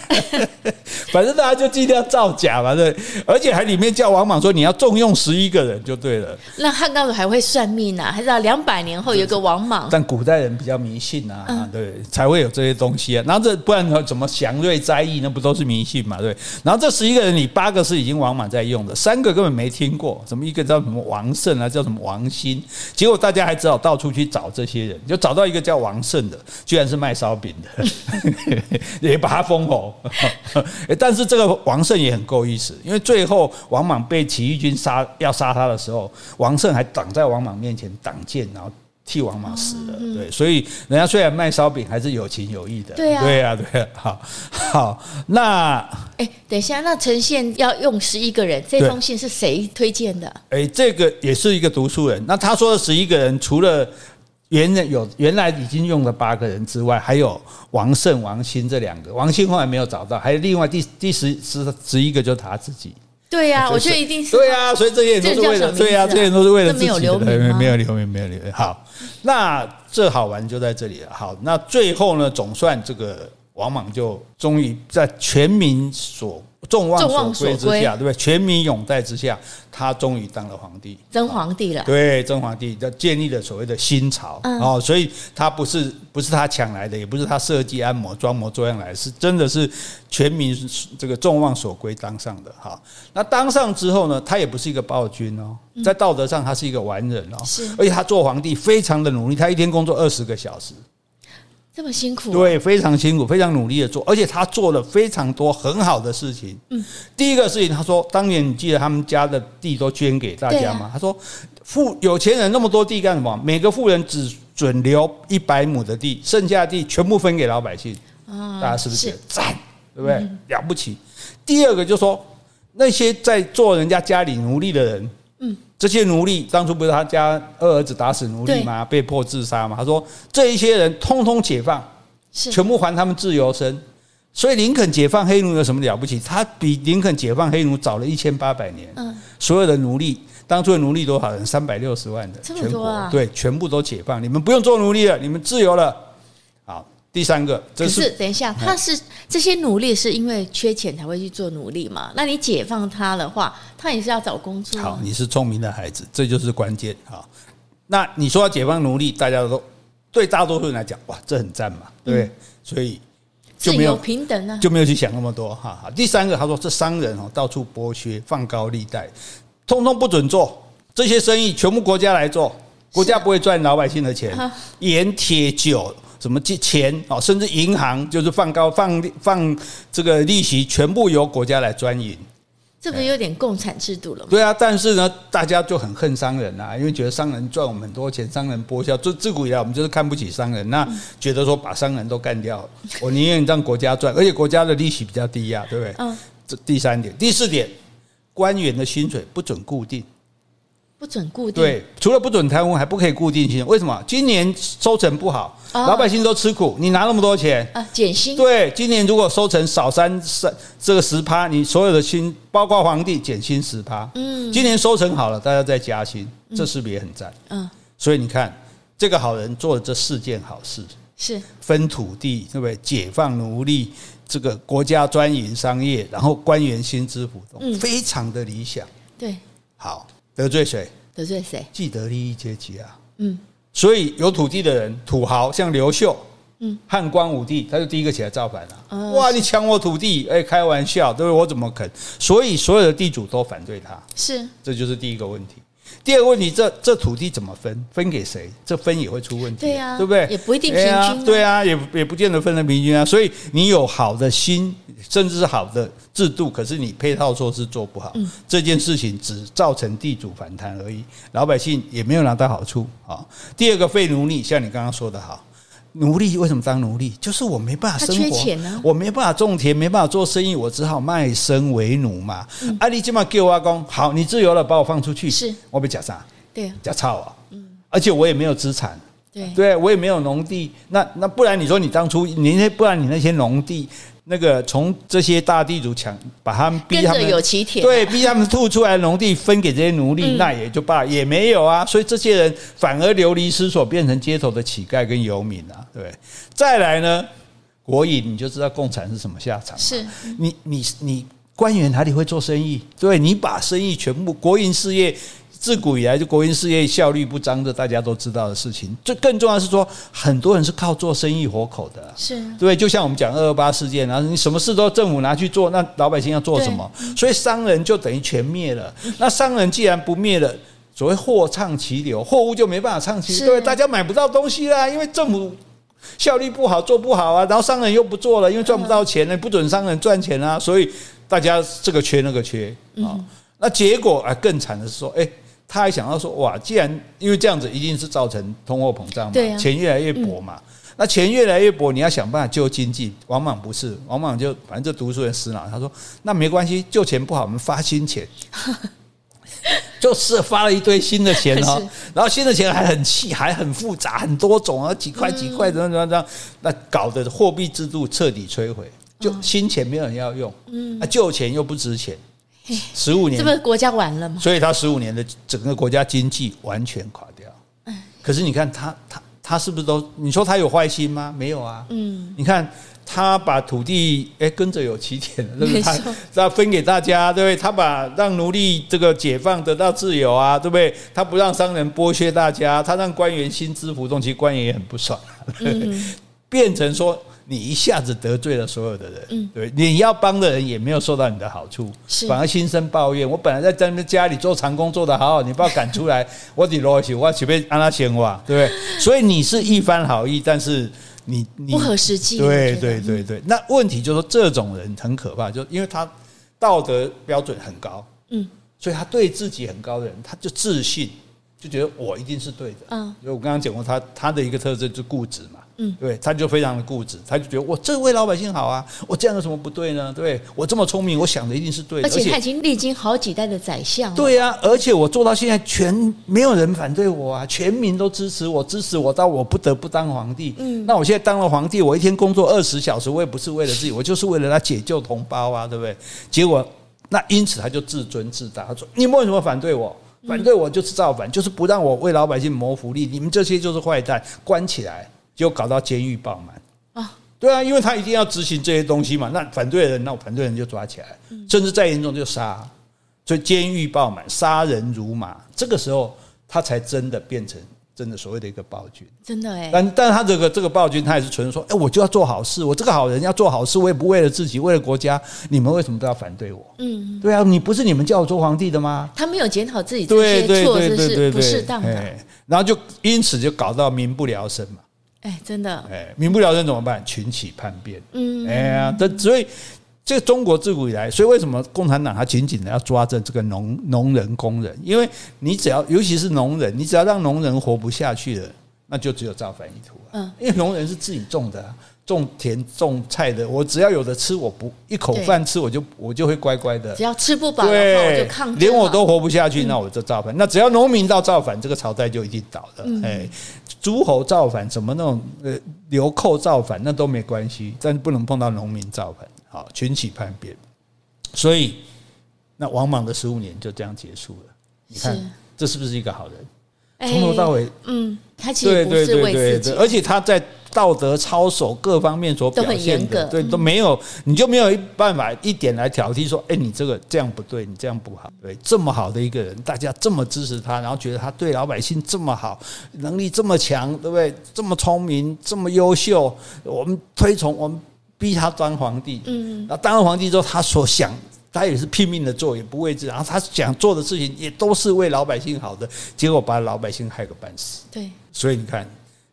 反正大家就尽量造假嘛，对。而且还里面叫王莽说，你要重用十一个人就对了。那汉高祖还会算命啊？还是道两百年后有个王莽？但古代人比较迷信啊，对，才会有这些东西啊。然后这不然怎么祥瑞灾异？那不都是迷信嘛？对。然后这十一个人里，八个是已经王莽在用的，三个根本没听过。什么一个叫什么王胜啊，叫什么王兴？结果大家还只好到处去找这些人，就找到一个叫王慎。盛的，居然是卖烧饼的，也把他封侯。但是这个王胜也很够意思，因为最后王莽被起义军杀要杀他的时候，王胜还挡在王莽面前挡剑，然后。替王莽死了，对，所以人家虽然卖烧饼，还是有情有义的。对呀，对呀，对呀。好，好，那哎，等一下，那陈宪要用十一个人，这封信是谁推荐的？哎，这个也是一个读书人。那他说的十一个人，除了原来有原来已经用了八个人之外，还有王胜、王兴这两个。王兴后来没有找到，还有另外第第十十十一个就是他自己。对呀、啊，我觉得一定是对呀、啊，所以这些人都是为了对呀、啊，这些人都是为了自己的，没有留名，没有留名，没有留名。好，那这好玩就在这里了。好，那最后呢，总算这个王莽就终于在全民所。众望所归之下，对不对？全民拥戴之下，他终于当了皇帝，真皇帝了。对，真皇帝，他建立了所谓的新朝。哦，所以他不是不是他抢来的，也不是他设计、按摩、装模作样来，是真的是全民这个众望所归当上的。哈，那当上之后呢，他也不是一个暴君哦，在道德上他是一个完人哦，是，而且他做皇帝非常的努力，他一天工作二十个小时。这么辛苦，对，非常辛苦，非常努力的做，而且他做了非常多很好的事情。嗯，第一个事情，他说，当年你记得他们家的地都捐给大家吗？他说，富有钱人那么多地干什么？每个富人只准留一百亩的地，剩下的地全部分给老百姓。啊，大家是不是觉得赞？对不对？了不起。第二个就是说，那些在做人家家里奴隶的人。嗯，这些奴隶当初不是他家二儿子打死奴隶吗？被迫自杀吗？他说这一些人通通解放，全部还他们自由身。所以林肯解放黑奴有什么了不起？他比林肯解放黑奴早了一千八百年。嗯，所有的奴隶当初的奴隶多少人？三百六十万的，全国对，全部都解放，你们不用做奴隶了，你们自由了。第三个，这是，可是等一下，他是这些奴隶是因为缺钱才会去做奴隶嘛？那你解放他的话，他也是要找工作。好，你是聪明的孩子，这就是关键。好，那你说要解放奴隶，大家都对大多数人来讲，哇，这很赞嘛，对不对？所以就没有平等啊，就没有去想那么多。哈，好，第三个，他说这商人哦，到处剥削，放高利贷，通通不准做这些生意，全部国家来做，国家不会赚老百姓的钱，盐铁酒。什么借钱哦，甚至银行就是放高放放这个利息，全部由国家来专营，这不是有点共产制度了吗？对啊，但是呢，大家就很恨商人啊，因为觉得商人赚我们很多钱，商人剥削，自自古以来我们就是看不起商人，那觉得说把商人都干掉，我宁愿让国家赚，而且国家的利息比较低呀，对不对？嗯。这第三点，第四点，官员的薪水不准固定。不准固定，对，除了不准贪污，还不可以固定薪。为什么？今年收成不好，老百姓都吃苦，你拿那么多钱啊？减薪。对，今年如果收成少三三这个十趴，你所有的薪，包括皇帝减薪十趴。嗯，今年收成好了，大家再加薪，这是不是也很赞？嗯，所以你看，这个好人做了这四件好事，是分土地，对不对？解放奴隶，这个国家专营商业，然后官员薪资浮动，非常的理想。对，好。得罪谁？得罪谁？既得利益阶级啊！嗯，所以有土地的人，土豪像刘秀，嗯，汉光武帝，他就第一个起来造反了。嗯、哇，你抢我土地，哎，开玩笑，对不对？我怎么肯？所以所有的地主都反对他，是，这就是第一个问题。第二个问题，这这土地怎么分？分给谁？这分也会出问题，对呀，对不对？也不一定平均啊，对啊，也也不见得分得平均啊。所以你有好的心，甚至是好的制度，可是你配套措施做不好，这件事情只造成地主反弹而已，老百姓也没有拿到好处啊。第二个废奴隶，像你刚刚说的好。奴隶为什么当奴隶？就是我没办法生活，我没办法种田，没办法做生意，我只好卖身为奴嘛。阿里今嘛给我阿公，好，你自由了，把我放出去，是我被假杀？对，假操啊！嗯，而且我也没有资产，对，对我也没有农地，那那不然你说你当初你那不然你那些农地。那个从这些大地主抢，把他们逼他们有其田，对，逼他们吐出来的农地分给这些奴隶，那也就罢，也没有啊。所以这些人反而流离失所，变成街头的乞丐跟游民啊，对。再来呢，国营你就知道共产是什么下场。是你你你官员哪里会做生意？对，你把生意全部国营事业。自古以来，就国营事业效率不彰，这大家都知道的事情。最更重要的是说，很多人是靠做生意活口的，是对。就像我们讲二二八事件，然后你什么事都政府拿去做，那老百姓要做什么？所以商人就等于全灭了。那商人既然不灭了，所谓货畅其流，货物就没办法畅其流，对，大家买不到东西啦，因为政府效率不好，做不好啊，然后商人又不做了，因为赚不到钱呢，不准商人赚钱啊，所以大家这个缺那个缺啊。那结果啊，更惨的是说，哎，他还想到说，哇，既然因为这样子，一定是造成通货膨胀嘛，钱越来越薄嘛。那钱越来越薄，你要想办法救经济。往往不是，往往就反正就读书人死脑，他说那没关系，救钱不好，我们发新钱，就是发了一堆新的钱哦，然后新的钱还很细，还很复杂，很多种啊，几块几块怎么怎么样，那搞的货币制度彻底摧毁，就新钱没有人要用，嗯，那旧钱又不值钱，十五年，这不是国家完了吗？所以他十五年的整个国家经济完全垮掉。可是你看他他。他是不是都？你说他有坏心吗？没有啊。嗯，你看他把土地哎跟着有起点，对不对？他他分给大家，对不对？他把让奴隶这个解放得到自由啊，对不对？他不让商人剥削大家，他让官员薪资浮动，其实官员也很不爽，嗯，变成说。你一下子得罪了所有的人，嗯，对，你要帮的人也没有受到你的好处，是反而心生抱怨。我本来在在们家里做长工做得好好，你把我赶出来，我得罗西，我随便让他闲话，对 不对？所以你是一番好意，但是你你不合实际。对对对对，那问题就是说这种人很可怕，就因为他道德标准很高，嗯，所以他对自己很高的人，他就自信，就觉得我一定是对的。嗯，因为我刚刚讲过他他的一个特征就固执嘛。嗯，对，他就非常的固执，他就觉得我这为老百姓好啊，我这样有什么不对呢？对，我这么聪明，我想的一定是对的。而且他已经历经好几代的宰相。对啊，而且我做到现在，全没有人反对我啊，全民都支持我，支持我到我不得不当皇帝。嗯，那我现在当了皇帝，我一天工作二十小时，我也不是为了自己，我就是为了来解救同胞啊，对不对？结果那因此他就自尊自大，他说：“你们为什么反对我？反对我就是造反，就是不让我为老百姓谋福利，你们这些就是坏蛋，关起来。”就搞到监狱爆满啊！对啊，因为他一定要执行这些东西嘛。那反对的人，那我反对人就抓起来，甚至再严重就杀。所以监狱爆满，杀人如麻。这个时候，他才真的变成真的所谓的一个暴君。真的哎。但但他这个这个暴君，他也是纯说，哎，我就要做好事。我这个好人要做好事，我也不为了自己，为了国家。你们为什么都要反对我？嗯，对啊，你不是你们叫我做皇帝的吗？他没有检讨自己这些错事是不适当的，然后就因此就搞到民不聊生嘛。哎，真的，哎，民不聊生怎么办？群起叛变。嗯，哎呀，这所以这个中国自古以来，所以为什么共产党他紧紧的要抓着这个农农人工人？因为你只要，尤其是农人，你只要让农人活不下去了，那就只有造反意图。嗯，因为农人是自己种的。种田种菜的，我只要有的吃，我不一口饭吃，我就我就会乖乖的。只要吃不饱的话，我就抗争。连我都活不下去，那我就造反。那只要农民到造反，这个朝代就一定倒了。哎，诸侯造反，什么那种呃流寇造反，那都没关系，但是不能碰到农民造反。好，群起叛变，所以那王莽的十五年就这样结束了。你看，这是不是一个好人？从头到尾，嗯，他其实不是为自己，而且他在。道德操守各方面所表现的，对，都没有，你就没有办法一点来挑剔说，哎，你这个这样不对，你这样不好，对，这么好的一个人，大家这么支持他，然后觉得他对老百姓这么好，能力这么强，对不对？这么聪明，这么优秀，我们推崇，我们逼他当皇帝，嗯，然后当了皇帝之后，他所想，他也是拼命的做，也不为之，然后他想做的事情也都是为老百姓好的，结果把老百姓害个半死，对，所以你看。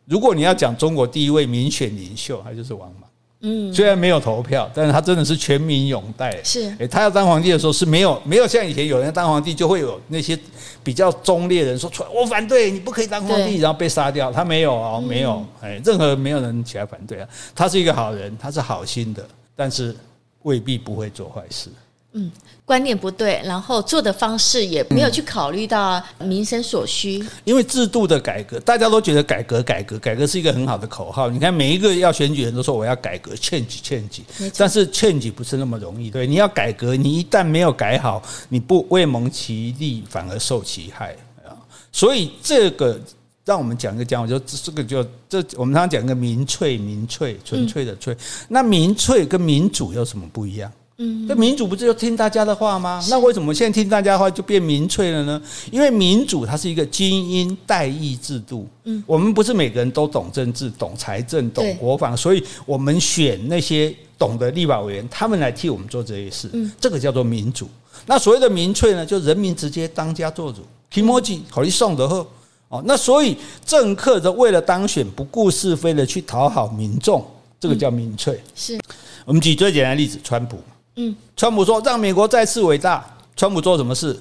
如果你要讲中国第一位民选领袖，他就是王莽。嗯，虽然没有投票，但是他真的是全民拥戴。是，他要当皇帝的时候是没有没有像以前有人当皇帝就会有那些比较忠烈人说出来，我反对你不可以当皇帝，然后被杀掉。他没有哦，没有，哎，任何没有人起来反对啊。他是一个好人，他是好心的，但是未必不会做坏事。嗯，观念不对，然后做的方式也没有去考虑到民生所需。因为制度的改革，大家都觉得改革、改革、改革是一个很好的口号。你看，每一个要选举人都说我要改革，change，change。但是 change 不是那么容易。对，你要改革，你一旦没有改好，你不未蒙其利，反而受其害啊。所以这个让我们讲一个讲我，就这个就这我们常常讲一个民粹，民粹，纯粹的粹。那民粹跟民主有什么不一样？嗯，这民主不是就听大家的话吗？那为什么现在听大家的话就变民粹了呢？因为民主它是一个精英代议制度。嗯，我们不是每个人都懂政治、懂财政、懂国防，所以我们选那些懂的立法委员，他们来替我们做这些事。嗯，这个叫做民主。那所谓的民粹呢，就人民直接当家做主。提摩吉考虑送的后。哦，那所以政客的为了当选不顾是非的去讨好民众，这个叫民粹。是我们举最简单的例子，川普。嗯，川普说让美国再次伟大。川普做什么事？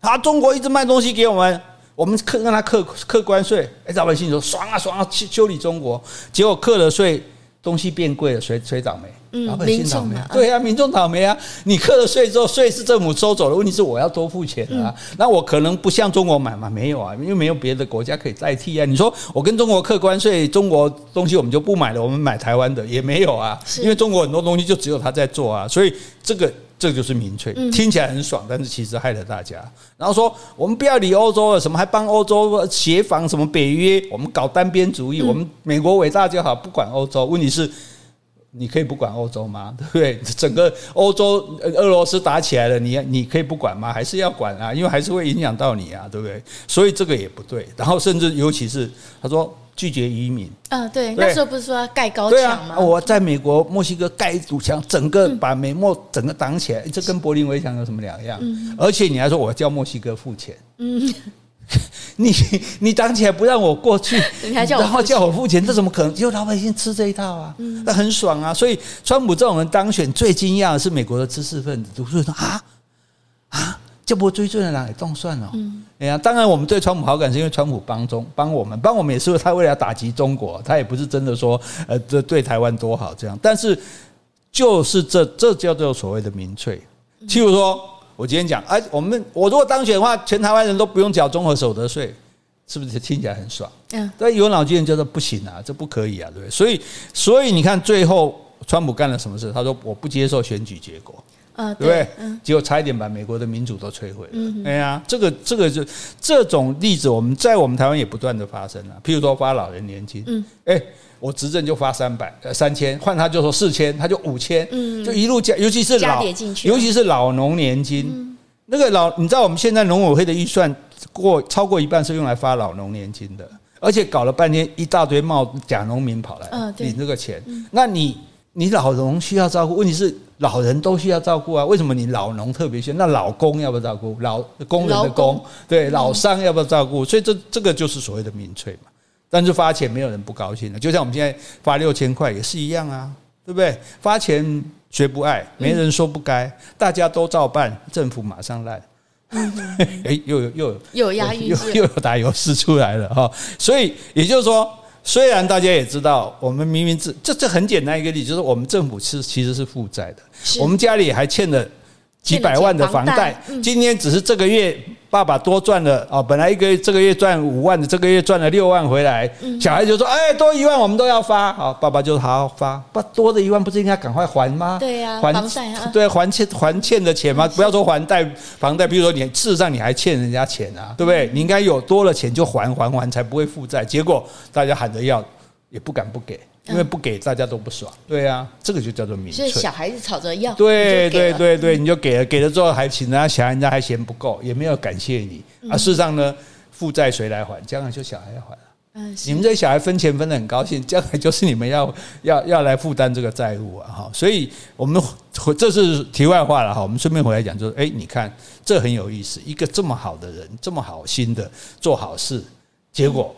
他中国一直卖东西给我们，我们客让他克克关税，哎，老百姓说爽啊爽啊，去修理中国，结果克了税，东西变贵了，谁谁倒霉？老百姓倒霉，对啊，民众倒霉啊！你课了税之后，税是政府收走了，问题是我要多付钱啊。那我可能不像中国买嘛，没有啊，因为没有别的国家可以代替啊。你说我跟中国课关税，中国东西我们就不买了，我们买台湾的也没有啊，因为中国很多东西就只有他在做啊，所以这个这就是民粹，听起来很爽，但是其实害了大家。然后说我们不要理欧洲了，什么还帮欧洲协防什么北约，我们搞单边主义，我们美国伟大就好，不管欧洲。问题是。你可以不管欧洲吗？对不对？整个欧洲，俄罗斯打起来了，你你可以不管吗？还是要管啊？因为还是会影响到你啊，对不对？所以这个也不对。然后甚至尤其是他说拒绝移民，嗯，对，那时候不是说要盖高墙吗？我在美国墨西哥盖一堵墙，整个把美墨整个挡起来，这跟柏林围墙有什么两样？而且你还说我叫墨西哥付钱，嗯。你你挡起来不让我过去，然后叫我付钱，这怎么可能？就老百姓吃这一套啊，那很爽啊。所以川普这种人当选，最惊讶的是美国的知识分子读书人说啊啊，这波追罪的人也动算了。哎呀，当然我们对川普好感是因为川普帮中帮我们，帮我们也是他为了要打击中国，他也不是真的说呃这对台湾多好这样。但是就是这这叫做所谓的民粹，譬如说。我今天讲，哎，我们我如果当选的话，全台湾人都不用缴综合所得税，是不是听起来很爽？嗯，但有脑筋人就说不行啊，这不可以啊，对不对？所以，所以你看最后川普干了什么事？他说我不接受选举结果，啊，对不对？嗯，结果差一点把美国的民主都摧毁了。嗯，哎呀，这个这个就这种例子，我们在我们台湾也不断的发生啊。譬如说发老人年金，嗯，哎。我执政就发三百呃三千，换他就说四千，他就五千，嗯就一路加，尤其是老，尤其是老农年金，那个老，你知道我们现在农委会的预算过超过一半是用来发老农年金的，而且搞了半天一大堆冒假农民跑来领这个钱，那你你老农需要照顾，问题是老人都需要照顾啊，为什么你老农特别需要？那老工要不要照顾？老工人的工，对，老商要不要照顾？所以这这个就是所谓的民粹嘛。但是发钱没有人不高兴的，就像我们现在发六千块也是一样啊，对不对？发钱谁不爱？没人说不该，大家都照办，政府马上烂。哎，又有又有有押韵，又又有打油诗出来了哈。所以也就是说，虽然大家也知道，我们明明这这这很简单一个例子，就是我们政府是其实是负债的，我们家里还欠了几百万的房贷，今天只是这个月。爸爸多赚了哦，本来一个月这个月赚五万的，这个月赚了六万回来，小孩就说：“哎，多一万我们都要发。”好，爸爸就好好发，不多的一万不是应该赶快还吗？对呀，还对还欠还欠的钱吗？不要说还贷房贷，比如说你事实上你还欠人家钱啊，对不对？你应该有多了钱就还还还，才不会负债。结果大家喊着要，也不敢不给。因为不给大家都不爽，对啊，这个就叫做民粹。所以小孩子吵着要，对对对对，你就给了，给了之后还请人家想人家还嫌不够，也没有感谢你啊。事实上呢，负债谁来还？将来就小孩要还了。嗯，你们这些小孩分钱分的很高兴，将来就是你们要要要来负担这个债务啊！哈，所以我们这是题外话了哈。我们顺便回来讲，就是哎，你看这很有意思，一个这么好的人，这么好心的做好事，结果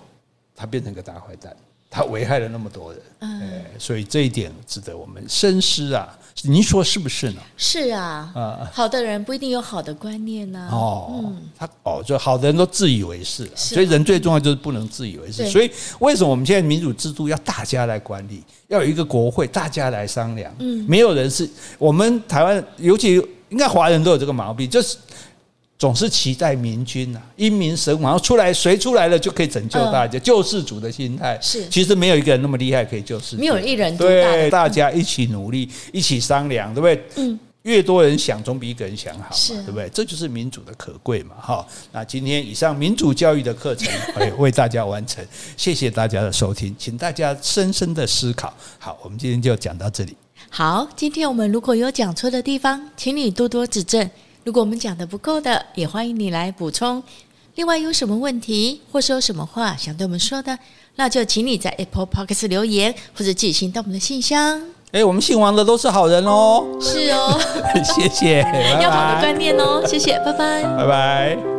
他变成个大坏蛋。他危害了那么多人，哎，所以这一点值得我们深思啊！您说是不是呢？是啊，啊，好的人不一定有好的观念呢。哦，他哦，就好的人都自以为是，所以人最重要就是不能自以为是。所以为什么我们现在民主制度要大家来管理，要有一个国会，大家来商量？嗯，没有人是我们台湾，尤其应该华人都有这个毛病，就是。总是期待明君呐，英明神武，然后出来谁出来了就可以拯救大家，救世主的心态是。其实没有一个人那么厉害可以救世主，没有一人对，大家一起努力，一起商量，对不对？嗯，越多人想，总比一个人想好，是，对不对？这就是民主的可贵嘛，哈。那今天以上民主教育的课程会 为大家完成，谢谢大家的收听，请大家深深的思考。好，我们今天就讲到这里。好，今天我们如果有讲错的地方，请你多多指正。如果我们讲的不够的，也欢迎你来补充。另外，有什么问题，或是有什么话想对我们说的，那就请你在 Apple Podcast 留言，或者寄信到我们的信箱。哎，我们姓王的都是好人哦。是哦，谢谢，要好的观念哦。谢谢，拜拜，拜拜。